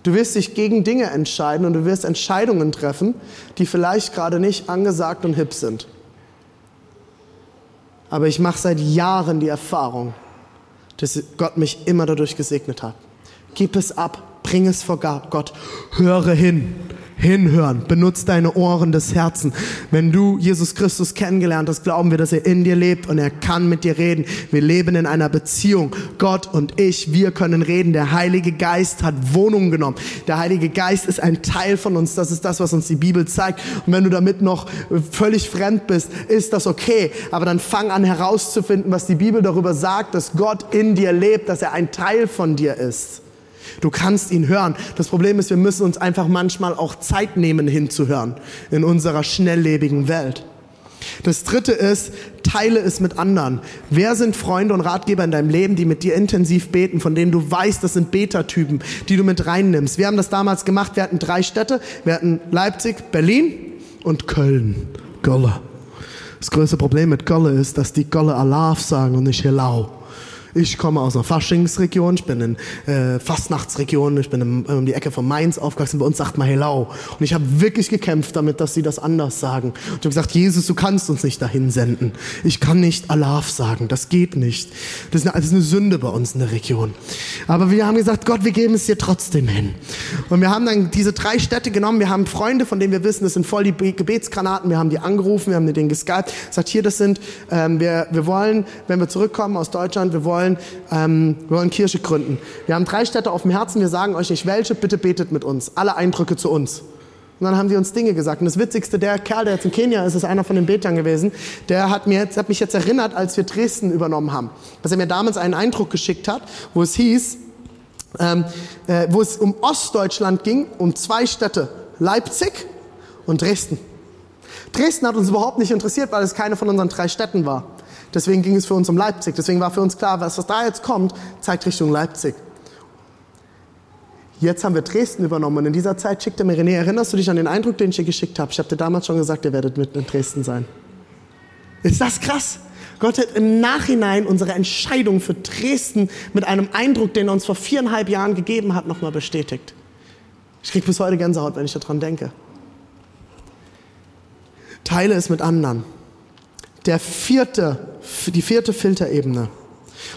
Du wirst dich gegen Dinge entscheiden und du wirst Entscheidungen treffen, die vielleicht gerade nicht angesagt und hip sind. Aber ich mache seit Jahren die Erfahrung, dass Gott mich immer dadurch gesegnet hat. Gib es ab, bring es vor Gott, höre hin hinhören. Benutz deine Ohren des Herzens. Wenn du Jesus Christus kennengelernt hast, glauben wir, dass er in dir lebt und er kann mit dir reden. Wir leben in einer Beziehung. Gott und ich, wir können reden. Der Heilige Geist hat Wohnung genommen. Der Heilige Geist ist ein Teil von uns. Das ist das, was uns die Bibel zeigt. Und wenn du damit noch völlig fremd bist, ist das okay. Aber dann fang an herauszufinden, was die Bibel darüber sagt, dass Gott in dir lebt, dass er ein Teil von dir ist. Du kannst ihn hören. Das Problem ist, wir müssen uns einfach manchmal auch Zeit nehmen, hinzuhören in unserer schnelllebigen Welt. Das dritte ist, teile es mit anderen. Wer sind Freunde und Ratgeber in deinem Leben, die mit dir intensiv beten, von denen du weißt, das sind Beta-Typen, die du mit reinnimmst? Wir haben das damals gemacht. Wir hatten drei Städte. Wir hatten Leipzig, Berlin und Köln. Gölle. Das größte Problem mit Gölle ist, dass die Gölle Alaf sagen und nicht Hello. Ich komme aus einer Faschingsregion, ich bin in äh, Fastnachtsregion, ich bin im, um die Ecke von Mainz aufgewachsen. Bei uns sagt man Hello. Und ich habe wirklich gekämpft damit, dass sie das anders sagen. Und ich habe gesagt, Jesus, du kannst uns nicht dahin senden. Ich kann nicht Alaf sagen, das geht nicht. Das ist, eine, das ist eine Sünde bei uns in der Region. Aber wir haben gesagt, Gott, wir geben es dir trotzdem hin. Und wir haben dann diese drei Städte genommen. Wir haben Freunde, von denen wir wissen, das sind voll die Gebetsgranaten. Wir haben die angerufen, wir haben denen geskypt. Sagt, hier, das sind, ähm, wir, wir wollen, wenn wir zurückkommen aus Deutschland, wir wollen wollen, ähm, wir wollen Kirche gründen. Wir haben drei Städte auf dem Herzen, wir sagen euch nicht welche, bitte betet mit uns. Alle Eindrücke zu uns. Und dann haben die uns Dinge gesagt. Und das Witzigste, der Kerl, der jetzt in Kenia ist, ist einer von den Betern gewesen, der hat, mir jetzt, hat mich jetzt erinnert, als wir Dresden übernommen haben, dass er mir damals einen Eindruck geschickt hat, wo es hieß, ähm, äh, wo es um Ostdeutschland ging, um zwei Städte, Leipzig und Dresden. Dresden hat uns überhaupt nicht interessiert, weil es keine von unseren drei Städten war. Deswegen ging es für uns um Leipzig. Deswegen war für uns klar, was, was da jetzt kommt, zeigt Richtung Leipzig. Jetzt haben wir Dresden übernommen und in dieser Zeit schickte mir René, erinnerst du dich an den Eindruck, den ich dir geschickt habe? Ich habe dir damals schon gesagt, ihr werdet mit in Dresden sein. Ist das krass? Gott hat im Nachhinein unsere Entscheidung für Dresden mit einem Eindruck, den er uns vor viereinhalb Jahren gegeben hat, nochmal bestätigt. Ich kriege bis heute Gänsehaut, wenn ich daran denke. Teile es mit anderen der vierte, die vierte Filterebene.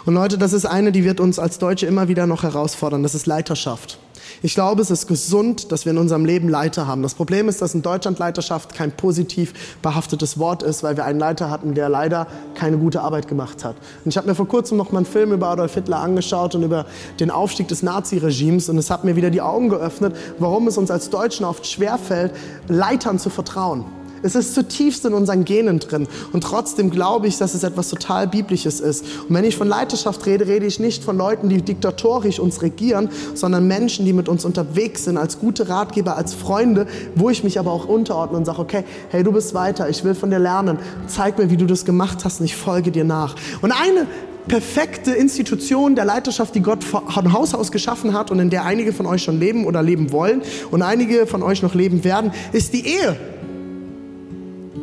Und Leute, das ist eine, die wird uns als Deutsche immer wieder noch herausfordern. Das ist Leiterschaft. Ich glaube, es ist gesund, dass wir in unserem Leben Leiter haben. Das Problem ist, dass in Deutschland Leiterschaft kein positiv behaftetes Wort ist, weil wir einen Leiter hatten, der leider keine gute Arbeit gemacht hat. Und ich habe mir vor kurzem noch mal einen Film über Adolf Hitler angeschaut und über den Aufstieg des Naziregimes und es hat mir wieder die Augen geöffnet, warum es uns als Deutschen oft schwerfällt, Leitern zu vertrauen. Es ist zutiefst in unseren Genen drin. Und trotzdem glaube ich, dass es etwas total Biblisches ist. Und wenn ich von Leiterschaft rede, rede ich nicht von Leuten, die diktatorisch uns regieren, sondern Menschen, die mit uns unterwegs sind, als gute Ratgeber, als Freunde, wo ich mich aber auch unterordne und sage, okay, hey, du bist weiter, ich will von dir lernen. Zeig mir, wie du das gemacht hast und ich folge dir nach. Und eine perfekte Institution der Leiterschaft, die Gott von Haus aus geschaffen hat und in der einige von euch schon leben oder leben wollen und einige von euch noch leben werden, ist die Ehe.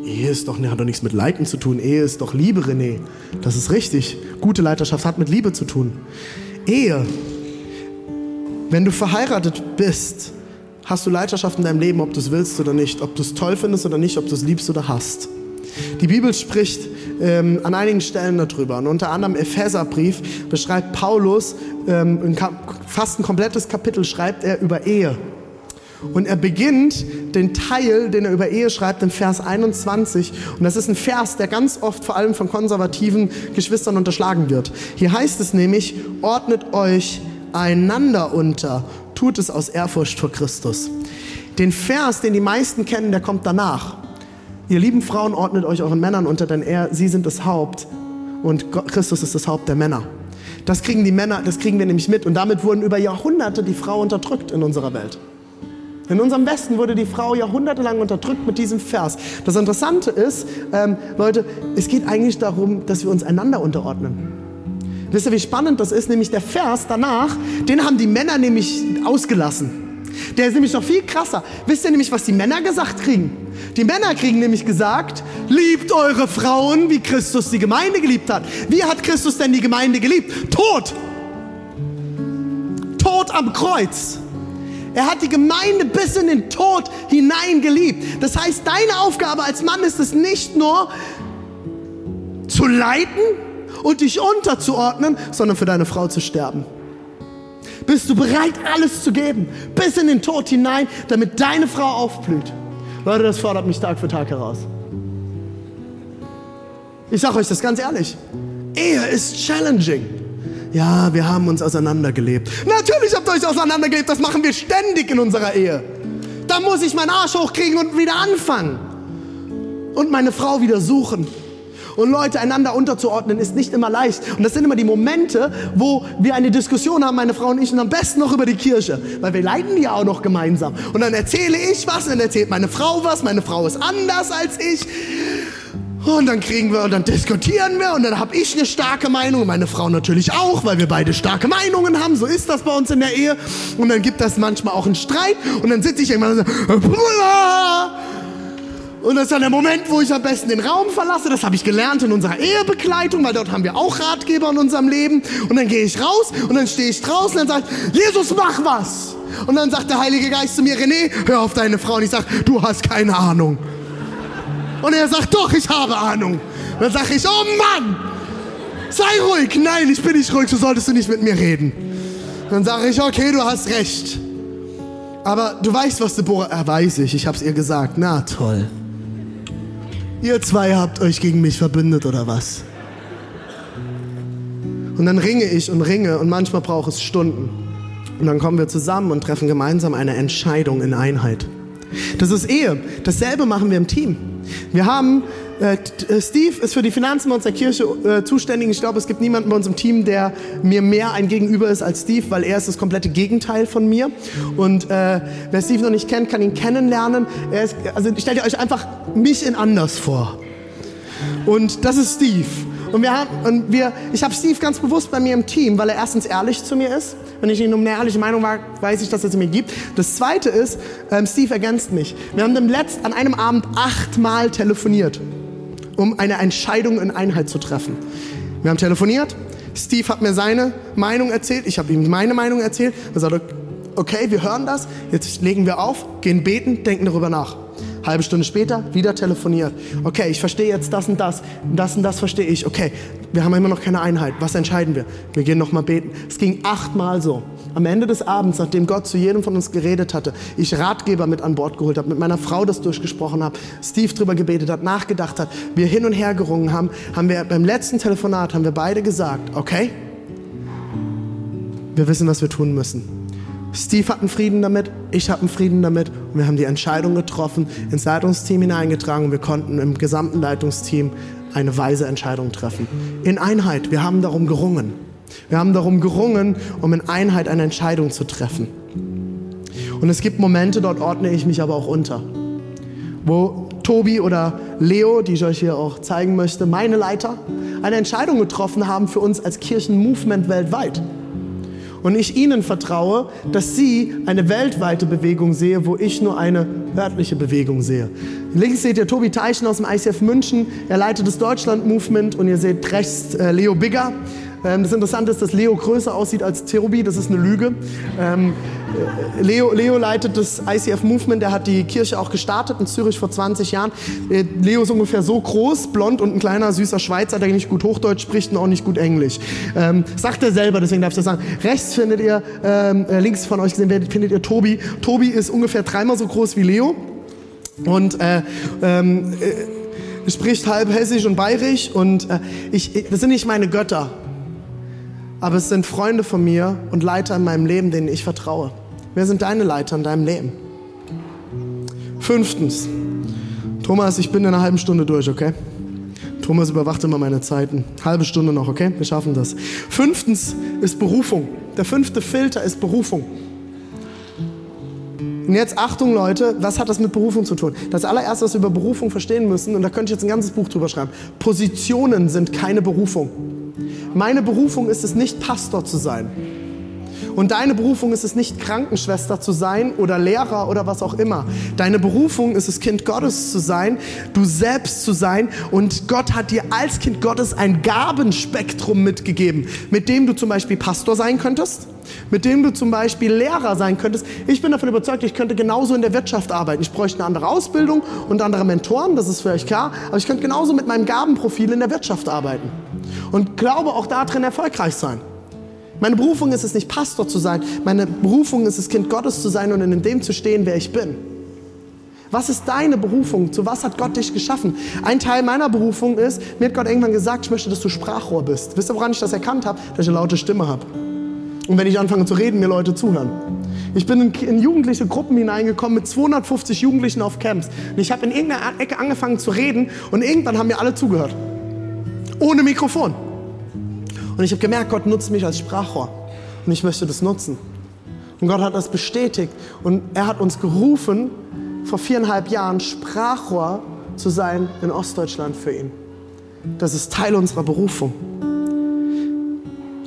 Ehe ist doch, hat doch nichts mit Leiten zu tun. Ehe ist doch Liebe, René. Das ist richtig. Gute Leiterschaft hat mit Liebe zu tun. Ehe. Wenn du verheiratet bist, hast du Leiterschaft in deinem Leben, ob du es willst oder nicht, ob du es toll findest oder nicht, ob du es liebst oder hast. Die Bibel spricht ähm, an einigen Stellen darüber. Und unter anderem Epheserbrief beschreibt Paulus, ähm, fast ein komplettes Kapitel schreibt er über Ehe. Und er beginnt den Teil, den er über Ehe schreibt, in Vers 21. Und das ist ein Vers, der ganz oft vor allem von konservativen Geschwistern unterschlagen wird. Hier heißt es nämlich, ordnet euch einander unter, tut es aus Ehrfurcht vor Christus. Den Vers, den die meisten kennen, der kommt danach. Ihr lieben Frauen, ordnet euch euren Männern unter, denn er, sie sind das Haupt und Christus ist das Haupt der Männer. Das kriegen die Männer, das kriegen wir nämlich mit. Und damit wurden über Jahrhunderte die Frau unterdrückt in unserer Welt. In unserem Westen wurde die Frau jahrhundertelang unterdrückt mit diesem Vers. Das Interessante ist, ähm, Leute, es geht eigentlich darum, dass wir uns einander unterordnen. Wisst ihr, wie spannend das ist? Nämlich der Vers danach, den haben die Männer nämlich ausgelassen. Der ist nämlich noch viel krasser. Wisst ihr nämlich, was die Männer gesagt kriegen? Die Männer kriegen nämlich gesagt, liebt eure Frauen, wie Christus die Gemeinde geliebt hat. Wie hat Christus denn die Gemeinde geliebt? Tod. Tod am Kreuz. Er hat die Gemeinde bis in den Tod hinein geliebt. Das heißt, deine Aufgabe als Mann ist es nicht nur zu leiten und dich unterzuordnen, sondern für deine Frau zu sterben. Bist du bereit, alles zu geben, bis in den Tod hinein, damit deine Frau aufblüht? Leute, das fordert mich Tag für Tag heraus. Ich sage euch das ganz ehrlich. Ehe ist challenging. Ja, wir haben uns auseinandergelebt. Natürlich habt ihr euch auseinandergelebt, das machen wir ständig in unserer Ehe. Da muss ich meinen Arsch hochkriegen und wieder anfangen. Und meine Frau wieder suchen. Und Leute einander unterzuordnen ist nicht immer leicht. Und das sind immer die Momente, wo wir eine Diskussion haben, meine Frau und ich, und am besten noch über die Kirche. Weil wir leiden die ja auch noch gemeinsam. Und dann erzähle ich was, und dann erzählt meine Frau was, meine Frau ist anders als ich. Und dann kriegen wir und dann diskutieren wir und dann habe ich eine starke Meinung und meine Frau natürlich auch, weil wir beide starke Meinungen haben. So ist das bei uns in der Ehe. Und dann gibt das manchmal auch einen Streit und dann sitze ich irgendwann und sage, Und das ist dann der Moment, wo ich am besten den Raum verlasse. Das habe ich gelernt in unserer Ehebegleitung, weil dort haben wir auch Ratgeber in unserem Leben. Und dann gehe ich raus und dann stehe ich draußen und dann sage ich, Jesus, mach was. Und dann sagt der Heilige Geist zu mir, René, hör auf deine Frau. Und ich sage, du hast keine Ahnung. Und er sagt, doch, ich habe Ahnung. Und dann sage ich, oh Mann, sei ruhig. Nein, ich bin nicht ruhig, so solltest du nicht mit mir reden. Und dann sage ich, okay, du hast recht. Aber du weißt, was Deborah... Ah, weiß ich, ich hab's ihr gesagt. Na toll. Ihr zwei habt euch gegen mich verbündet oder was? Und dann ringe ich und ringe und manchmal braucht es Stunden. Und dann kommen wir zusammen und treffen gemeinsam eine Entscheidung in Einheit. Das ist Ehe. Dasselbe machen wir im Team. Wir haben, äh, äh, Steve ist für die Finanzen bei uns der Kirche äh, zuständig. Ich glaube, es gibt niemanden bei uns im Team, der mir mehr ein Gegenüber ist als Steve, weil er ist das komplette Gegenteil von mir. Und äh, wer Steve noch nicht kennt, kann ihn kennenlernen. Er ist, also stellt ihr euch einfach mich in anders vor. Und das ist Steve. Und wir haben, und wir, ich habe Steve ganz bewusst bei mir im Team, weil er erstens ehrlich zu mir ist. Wenn ich ihn um eine ehrliche Meinung war, weiß ich, dass er sie mir gibt. Das Zweite ist, ähm, Steve ergänzt mich. Wir haben dem Letzt an einem Abend achtmal telefoniert, um eine Entscheidung in Einheit zu treffen. Wir haben telefoniert. Steve hat mir seine Meinung erzählt. Ich habe ihm meine Meinung erzählt. Er sagte, okay, wir hören das. Jetzt legen wir auf, gehen beten, denken darüber nach. Halbe Stunde später wieder telefoniert. Okay, ich verstehe jetzt das und das. Das und das verstehe ich. Okay, wir haben immer noch keine Einheit. Was entscheiden wir? Wir gehen nochmal beten. Es ging achtmal so. Am Ende des Abends, nachdem Gott zu jedem von uns geredet hatte, ich Ratgeber mit an Bord geholt habe, mit meiner Frau das durchgesprochen habe, Steve drüber gebetet hat, nachgedacht hat, wir hin und her gerungen haben, haben wir beim letzten Telefonat haben wir beide gesagt, okay, wir wissen, was wir tun müssen. Steve hat einen Frieden damit, ich habe einen Frieden damit und wir haben die Entscheidung getroffen, ins Leitungsteam hineingetragen und wir konnten im gesamten Leitungsteam eine weise Entscheidung treffen. In Einheit, wir haben darum gerungen. Wir haben darum gerungen, um in Einheit eine Entscheidung zu treffen. Und es gibt Momente, dort ordne ich mich aber auch unter, wo Tobi oder Leo, die ich euch hier auch zeigen möchte, meine Leiter, eine Entscheidung getroffen haben für uns als Kirchenmovement weltweit und ich ihnen vertraue, dass sie eine weltweite Bewegung sehe, wo ich nur eine örtliche Bewegung sehe. Links seht ihr Tobi Teichen aus dem ICF München. Er leitet das Deutschland-Movement und ihr seht rechts äh, Leo Bigger. Ähm, das Interessante ist, dass Leo größer aussieht als Cherubi. Das ist eine Lüge. Ähm, äh, Leo, Leo leitet das ICF Movement. Er hat die Kirche auch gestartet in Zürich vor 20 Jahren. Äh, Leo ist ungefähr so groß, blond und ein kleiner, süßer Schweizer, der nicht gut Hochdeutsch spricht und auch nicht gut Englisch. Ähm, sagt er selber, deswegen darf ich das sagen. Rechts findet ihr, ähm, äh, links von euch gesehen, findet ihr Tobi. Tobi ist ungefähr dreimal so groß wie Leo. Und äh, ähm, äh, spricht halb hessisch und bayerisch. Und äh, ich, das sind nicht meine Götter aber es sind Freunde von mir und Leiter in meinem Leben, denen ich vertraue. Wer sind deine Leiter in deinem Leben? Fünftens, Thomas, ich bin in einer halben Stunde durch, okay? Thomas überwacht immer meine Zeiten. Halbe Stunde noch, okay? Wir schaffen das. Fünftens ist Berufung. Der fünfte Filter ist Berufung. Und jetzt Achtung, Leute, was hat das mit Berufung zu tun? Das allererste, was wir über Berufung verstehen müssen, und da könnte ich jetzt ein ganzes Buch drüber schreiben: Positionen sind keine Berufung. Meine Berufung ist es nicht, Pastor zu sein. Und deine Berufung ist es nicht, Krankenschwester zu sein oder Lehrer oder was auch immer. Deine Berufung ist es, Kind Gottes zu sein, du selbst zu sein. Und Gott hat dir als Kind Gottes ein Gabenspektrum mitgegeben, mit dem du zum Beispiel Pastor sein könntest, mit dem du zum Beispiel Lehrer sein könntest. Ich bin davon überzeugt, ich könnte genauso in der Wirtschaft arbeiten. Ich bräuchte eine andere Ausbildung und andere Mentoren, das ist für euch klar. Aber ich könnte genauso mit meinem Gabenprofil in der Wirtschaft arbeiten und glaube auch darin erfolgreich sein. Meine Berufung ist es nicht, Pastor zu sein. Meine Berufung ist es, Kind Gottes zu sein und in dem zu stehen, wer ich bin. Was ist deine Berufung? Zu was hat Gott dich geschaffen? Ein Teil meiner Berufung ist, mir hat Gott irgendwann gesagt, ich möchte, dass du Sprachrohr bist. Wisst ihr, woran ich das erkannt habe? Dass ich eine laute Stimme habe. Und wenn ich anfange zu reden, mir Leute zuhören. Ich bin in, jugendliche Gruppen hineingekommen mit 250 Jugendlichen auf Camps. Und ich habe in irgendeiner Ecke angefangen zu reden und irgendwann haben mir alle zugehört. Ohne Mikrofon. Und ich habe gemerkt, Gott nutzt mich als Sprachrohr. Und ich möchte das nutzen. Und Gott hat das bestätigt. Und er hat uns gerufen, vor viereinhalb Jahren Sprachrohr zu sein in Ostdeutschland für ihn. Das ist Teil unserer Berufung.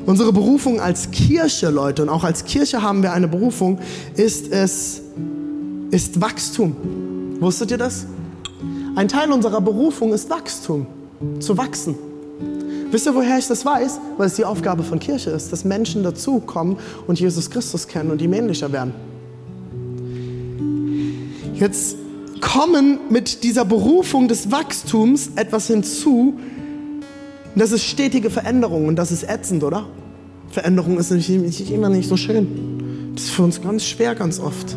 Unsere Berufung als Kirche, Leute, und auch als Kirche haben wir eine Berufung, ist es, ist Wachstum. Wusstet ihr das? ein Teil unserer Berufung ist Wachstum, zu wachsen. Wisst ihr, woher ich das weiß? Weil es die Aufgabe von Kirche ist, dass Menschen dazukommen und Jesus Christus kennen und ihm ähnlicher werden. Jetzt kommen mit dieser Berufung des Wachstums etwas hinzu, das ist stetige Veränderung und das ist ätzend, oder? Veränderung ist nämlich immer nicht so schön. Das ist für uns ganz schwer, ganz oft.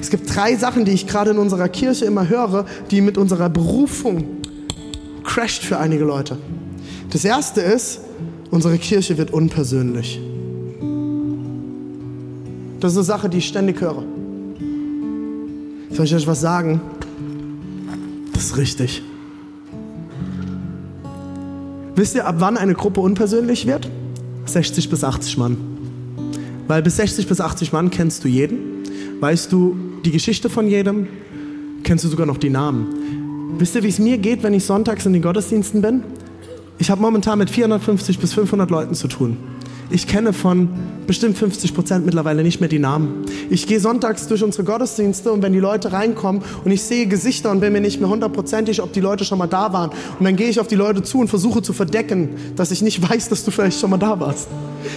Es gibt drei Sachen, die ich gerade in unserer Kirche immer höre, die mit unserer Berufung crasht für einige Leute. Das erste ist, unsere Kirche wird unpersönlich. Das ist eine Sache, die ich ständig höre. Soll ich euch was sagen? Das ist richtig. Wisst ihr, ab wann eine Gruppe unpersönlich wird? 60 bis 80 Mann. Weil bis 60 bis 80 Mann kennst du jeden, weißt du die Geschichte von jedem, kennst du sogar noch die Namen. Wisst ihr, wie es mir geht, wenn ich sonntags in den Gottesdiensten bin? Ich habe momentan mit 450 bis 500 Leuten zu tun. Ich kenne von bestimmt 50 Prozent mittlerweile nicht mehr die Namen. Ich gehe sonntags durch unsere Gottesdienste und wenn die Leute reinkommen und ich sehe Gesichter und bin mir nicht mehr hundertprozentig, ob die Leute schon mal da waren. Und dann gehe ich auf die Leute zu und versuche zu verdecken, dass ich nicht weiß, dass du vielleicht schon mal da warst.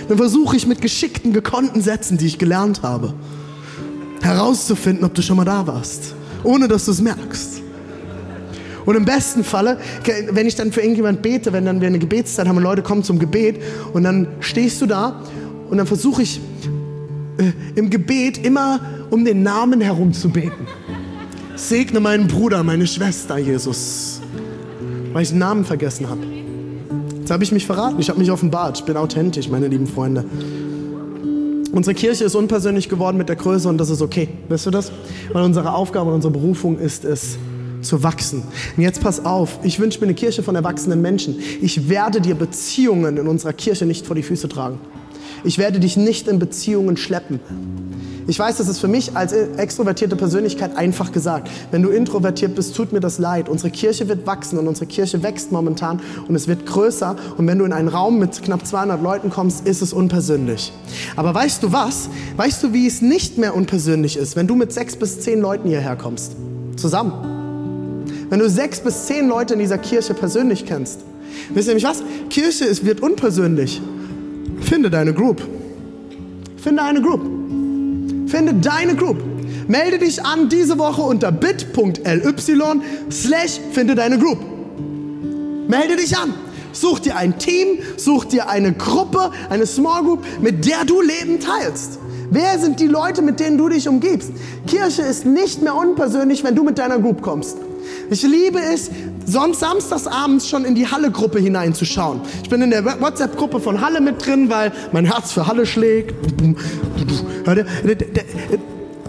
Dann versuche ich mit geschickten, gekonnten Sätzen, die ich gelernt habe, herauszufinden, ob du schon mal da warst, ohne dass du es merkst. Und im besten Falle, wenn ich dann für irgendjemand bete, wenn dann wir eine Gebetszeit haben und Leute kommen zum Gebet und dann stehst du da und dann versuche ich äh, im Gebet immer um den Namen herum zu beten. Segne meinen Bruder, meine Schwester, Jesus. Weil ich den Namen vergessen habe. Jetzt habe ich mich verraten, ich habe mich offenbart. Ich bin authentisch, meine lieben Freunde. Unsere Kirche ist unpersönlich geworden mit der Größe und das ist okay. Weißt du das? Weil unsere Aufgabe und unsere Berufung ist es, zu wachsen. Und jetzt pass auf, ich wünsche mir eine Kirche von erwachsenen Menschen. Ich werde dir Beziehungen in unserer Kirche nicht vor die Füße tragen. Ich werde dich nicht in Beziehungen schleppen. Ich weiß, das ist für mich als extrovertierte Persönlichkeit einfach gesagt. Wenn du introvertiert bist, tut mir das leid. Unsere Kirche wird wachsen und unsere Kirche wächst momentan und es wird größer. Und wenn du in einen Raum mit knapp 200 Leuten kommst, ist es unpersönlich. Aber weißt du was? Weißt du, wie es nicht mehr unpersönlich ist, wenn du mit sechs bis zehn Leuten hierher kommst? Zusammen. Wenn du sechs bis zehn Leute in dieser Kirche persönlich kennst, wisst ihr nämlich was? Kirche ist, wird unpersönlich. Finde deine Group. Finde eine Group. Finde deine Group. Melde dich an diese Woche unter bit.ly slash finde deine Group. Melde dich an. Such dir ein Team, such dir eine Gruppe, eine Small Group, mit der du Leben teilst. Wer sind die Leute, mit denen du dich umgibst? Kirche ist nicht mehr unpersönlich, wenn du mit deiner Group kommst. Ich liebe es, sonst samstagsabends schon in die Halle-Gruppe hineinzuschauen. Ich bin in der WhatsApp-Gruppe von Halle mit drin, weil mein Herz für Halle schlägt.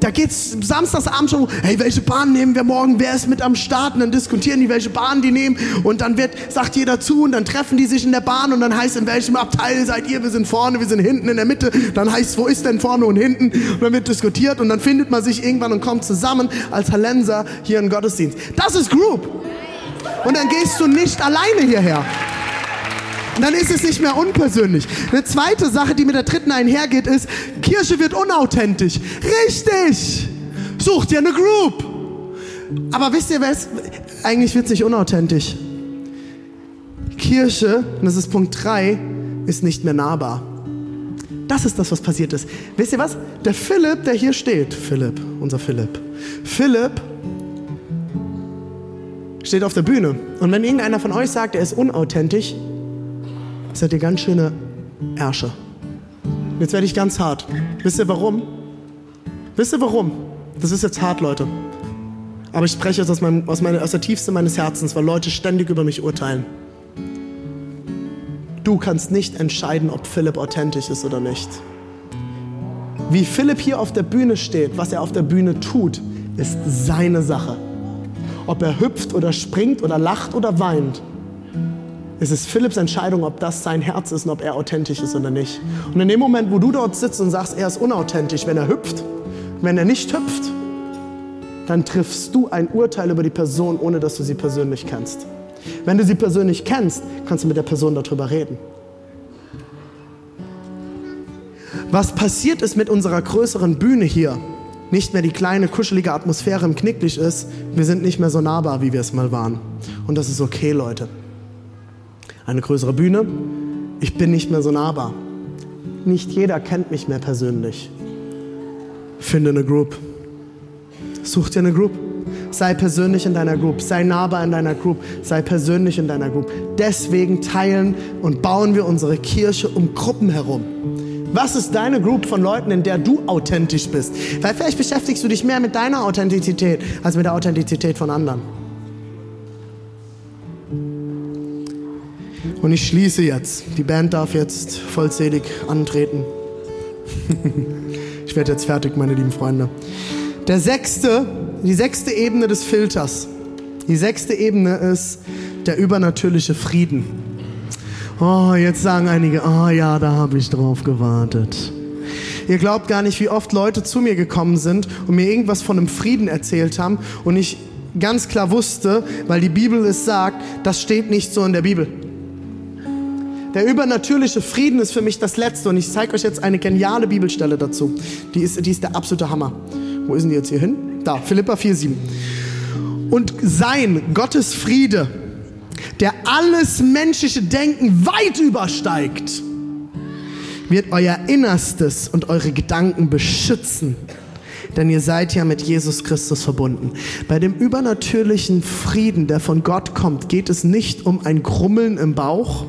Da geht es samstagsabend schon, hey, welche Bahn nehmen wir morgen? Wer ist mit am Start? Und dann diskutieren die, welche Bahn die nehmen. Und dann wird, sagt jeder zu und dann treffen die sich in der Bahn und dann heißt, in welchem Abteil seid ihr? Wir sind vorne, wir sind hinten in der Mitte. Dann heißt, wo ist denn vorne und hinten? Und dann wird diskutiert und dann findet man sich irgendwann und kommt zusammen als Hallenser hier im Gottesdienst. Das ist Group. Und dann gehst du nicht alleine hierher dann ist es nicht mehr unpersönlich. Eine zweite Sache, die mit der dritten einhergeht, ist, Kirche wird unauthentisch. Richtig! Such dir eine Group. Aber wisst ihr was? Eigentlich wird es nicht unauthentisch. Kirche, und das ist Punkt 3, ist nicht mehr nahbar. Das ist das, was passiert ist. Wisst ihr was? Der Philipp, der hier steht, Philipp, unser Philipp. Philipp steht auf der Bühne. Und wenn irgendeiner von euch sagt, er ist unauthentisch, seid ihr ganz schöne Ärsche. Jetzt werde ich ganz hart. Wisst ihr warum? Wisst ihr warum? Das ist jetzt hart, Leute. Aber ich spreche es aus, meinem, aus, meine, aus der Tiefste meines Herzens, weil Leute ständig über mich urteilen. Du kannst nicht entscheiden, ob Philipp authentisch ist oder nicht. Wie Philipp hier auf der Bühne steht, was er auf der Bühne tut, ist seine Sache. Ob er hüpft oder springt oder lacht oder weint, es ist Philipps Entscheidung, ob das sein Herz ist und ob er authentisch ist oder nicht. Und in dem Moment, wo du dort sitzt und sagst, er ist unauthentisch, wenn er hüpft, wenn er nicht hüpft, dann triffst du ein Urteil über die Person, ohne dass du sie persönlich kennst. Wenn du sie persönlich kennst, kannst du mit der Person darüber reden. Was passiert ist mit unserer größeren Bühne hier, nicht mehr die kleine, kuschelige Atmosphäre im Knicklicht ist, wir sind nicht mehr so nahbar, wie wir es mal waren. Und das ist okay, Leute. Eine größere Bühne, ich bin nicht mehr so nahbar. Nicht jeder kennt mich mehr persönlich. Finde eine Group. Such dir eine Group. Sei persönlich in deiner Group, sei nahbar in deiner Group, sei persönlich in deiner Group. Deswegen teilen und bauen wir unsere Kirche um Gruppen herum. Was ist deine Group von Leuten, in der du authentisch bist? Weil vielleicht beschäftigst du dich mehr mit deiner Authentizität als mit der Authentizität von anderen. Und ich schließe jetzt. Die Band darf jetzt vollzählig antreten. ich werde jetzt fertig, meine lieben Freunde. Der sechste, die sechste Ebene des Filters. Die sechste Ebene ist der übernatürliche Frieden. Oh, jetzt sagen einige, oh ja, da habe ich drauf gewartet. Ihr glaubt gar nicht, wie oft Leute zu mir gekommen sind und mir irgendwas von einem Frieden erzählt haben und ich ganz klar wusste, weil die Bibel es sagt, das steht nicht so in der Bibel. Der übernatürliche Frieden ist für mich das Letzte und ich zeige euch jetzt eine geniale Bibelstelle dazu. Die ist, die ist der absolute Hammer. Wo ist denn die jetzt hier hin? Da, Philippa 4,7. Und sein Gottes Friede, der alles menschliche Denken weit übersteigt, wird euer Innerstes und eure Gedanken beschützen denn ihr seid ja mit Jesus Christus verbunden. Bei dem übernatürlichen Frieden, der von Gott kommt, geht es nicht um ein Grummeln im Bauch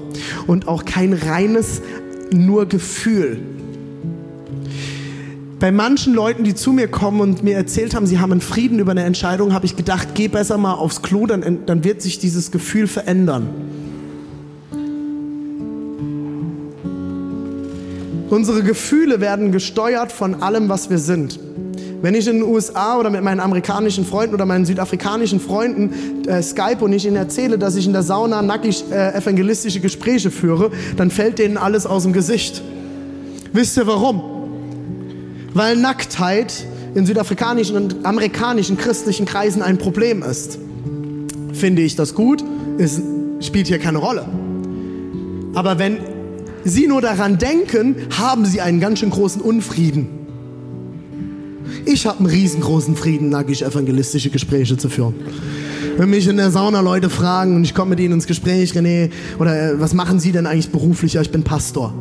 und auch kein reines nur Gefühl. Bei manchen Leuten, die zu mir kommen und mir erzählt haben, sie haben einen Frieden über eine Entscheidung, habe ich gedacht, geh besser mal aufs Klo, dann, dann wird sich dieses Gefühl verändern. Unsere Gefühle werden gesteuert von allem, was wir sind. Wenn ich in den USA oder mit meinen amerikanischen Freunden oder meinen südafrikanischen Freunden äh, Skype und ich ihnen erzähle, dass ich in der Sauna nackig äh, evangelistische Gespräche führe, dann fällt denen alles aus dem Gesicht. Wisst ihr warum? Weil Nacktheit in südafrikanischen und amerikanischen christlichen Kreisen ein Problem ist. Finde ich das gut? Es spielt hier keine Rolle. Aber wenn Sie nur daran denken, haben Sie einen ganz schön großen Unfrieden. Ich habe einen riesengroßen Frieden, nackig evangelistische Gespräche zu führen. Wenn mich in der Sauna Leute fragen und ich komme mit ihnen ins Gespräch, René, oder äh, was machen Sie denn eigentlich beruflich? Ja, ich bin Pastor.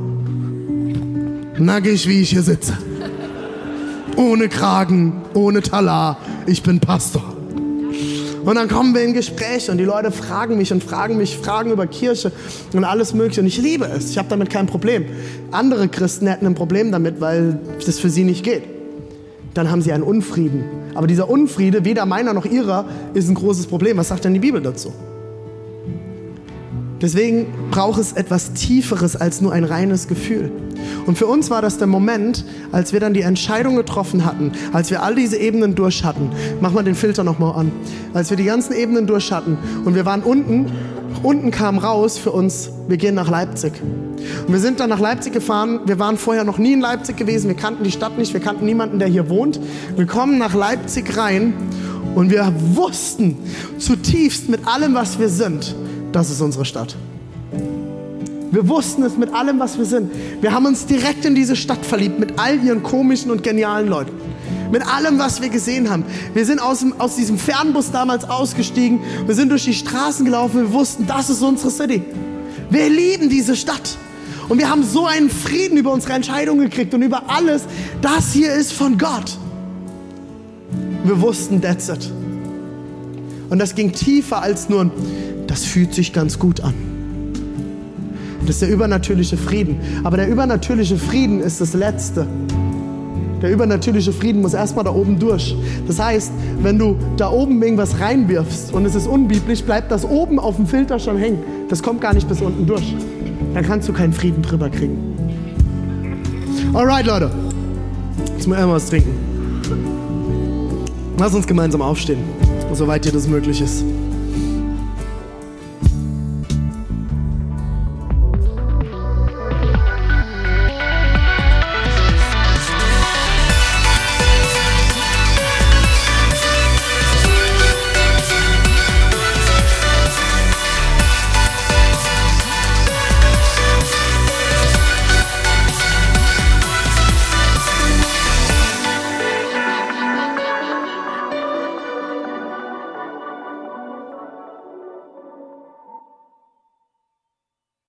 Nackig, wie ich hier sitze. Ohne Kragen, ohne Talar. Ich bin Pastor. Und dann kommen wir in Gespräche und die Leute fragen mich und fragen mich Fragen über Kirche und alles Mögliche. Und ich liebe es. Ich habe damit kein Problem. Andere Christen hätten ein Problem damit, weil das für sie nicht geht dann haben sie einen Unfrieden. Aber dieser Unfriede, weder meiner noch ihrer, ist ein großes Problem. Was sagt denn die Bibel dazu? Deswegen braucht es etwas Tieferes als nur ein reines Gefühl. Und für uns war das der Moment, als wir dann die Entscheidung getroffen hatten, als wir all diese Ebenen durch hatten. Mach mal den Filter nochmal an. Als wir die ganzen Ebenen durch hatten und wir waren unten, unten kam raus für uns, wir gehen nach Leipzig. Und wir sind dann nach Leipzig gefahren. Wir waren vorher noch nie in Leipzig gewesen. Wir kannten die Stadt nicht. Wir kannten niemanden, der hier wohnt. Wir kommen nach Leipzig rein und wir wussten zutiefst mit allem, was wir sind, das ist unsere Stadt. Wir wussten es mit allem, was wir sind. Wir haben uns direkt in diese Stadt verliebt, mit all ihren komischen und genialen Leuten. Mit allem, was wir gesehen haben. Wir sind aus, dem, aus diesem Fernbus damals ausgestiegen. Wir sind durch die Straßen gelaufen. Wir wussten, das ist unsere City. Wir lieben diese Stadt. Und wir haben so einen Frieden über unsere Entscheidung gekriegt und über alles. Das hier ist von Gott. Wir wussten, that's it. Und das ging tiefer als nur, das fühlt sich ganz gut an. Das ist der übernatürliche Frieden. Aber der übernatürliche Frieden ist das Letzte. Der übernatürliche Frieden muss erstmal da oben durch. Das heißt, wenn du da oben irgendwas reinwirfst und es ist unbiblisch, bleibt das oben auf dem Filter schon hängen. Das kommt gar nicht bis unten durch dann kannst du keinen Frieden drüber kriegen. Alright, Leute. Jetzt mal was trinken. Lass uns gemeinsam aufstehen, soweit dir das möglich ist.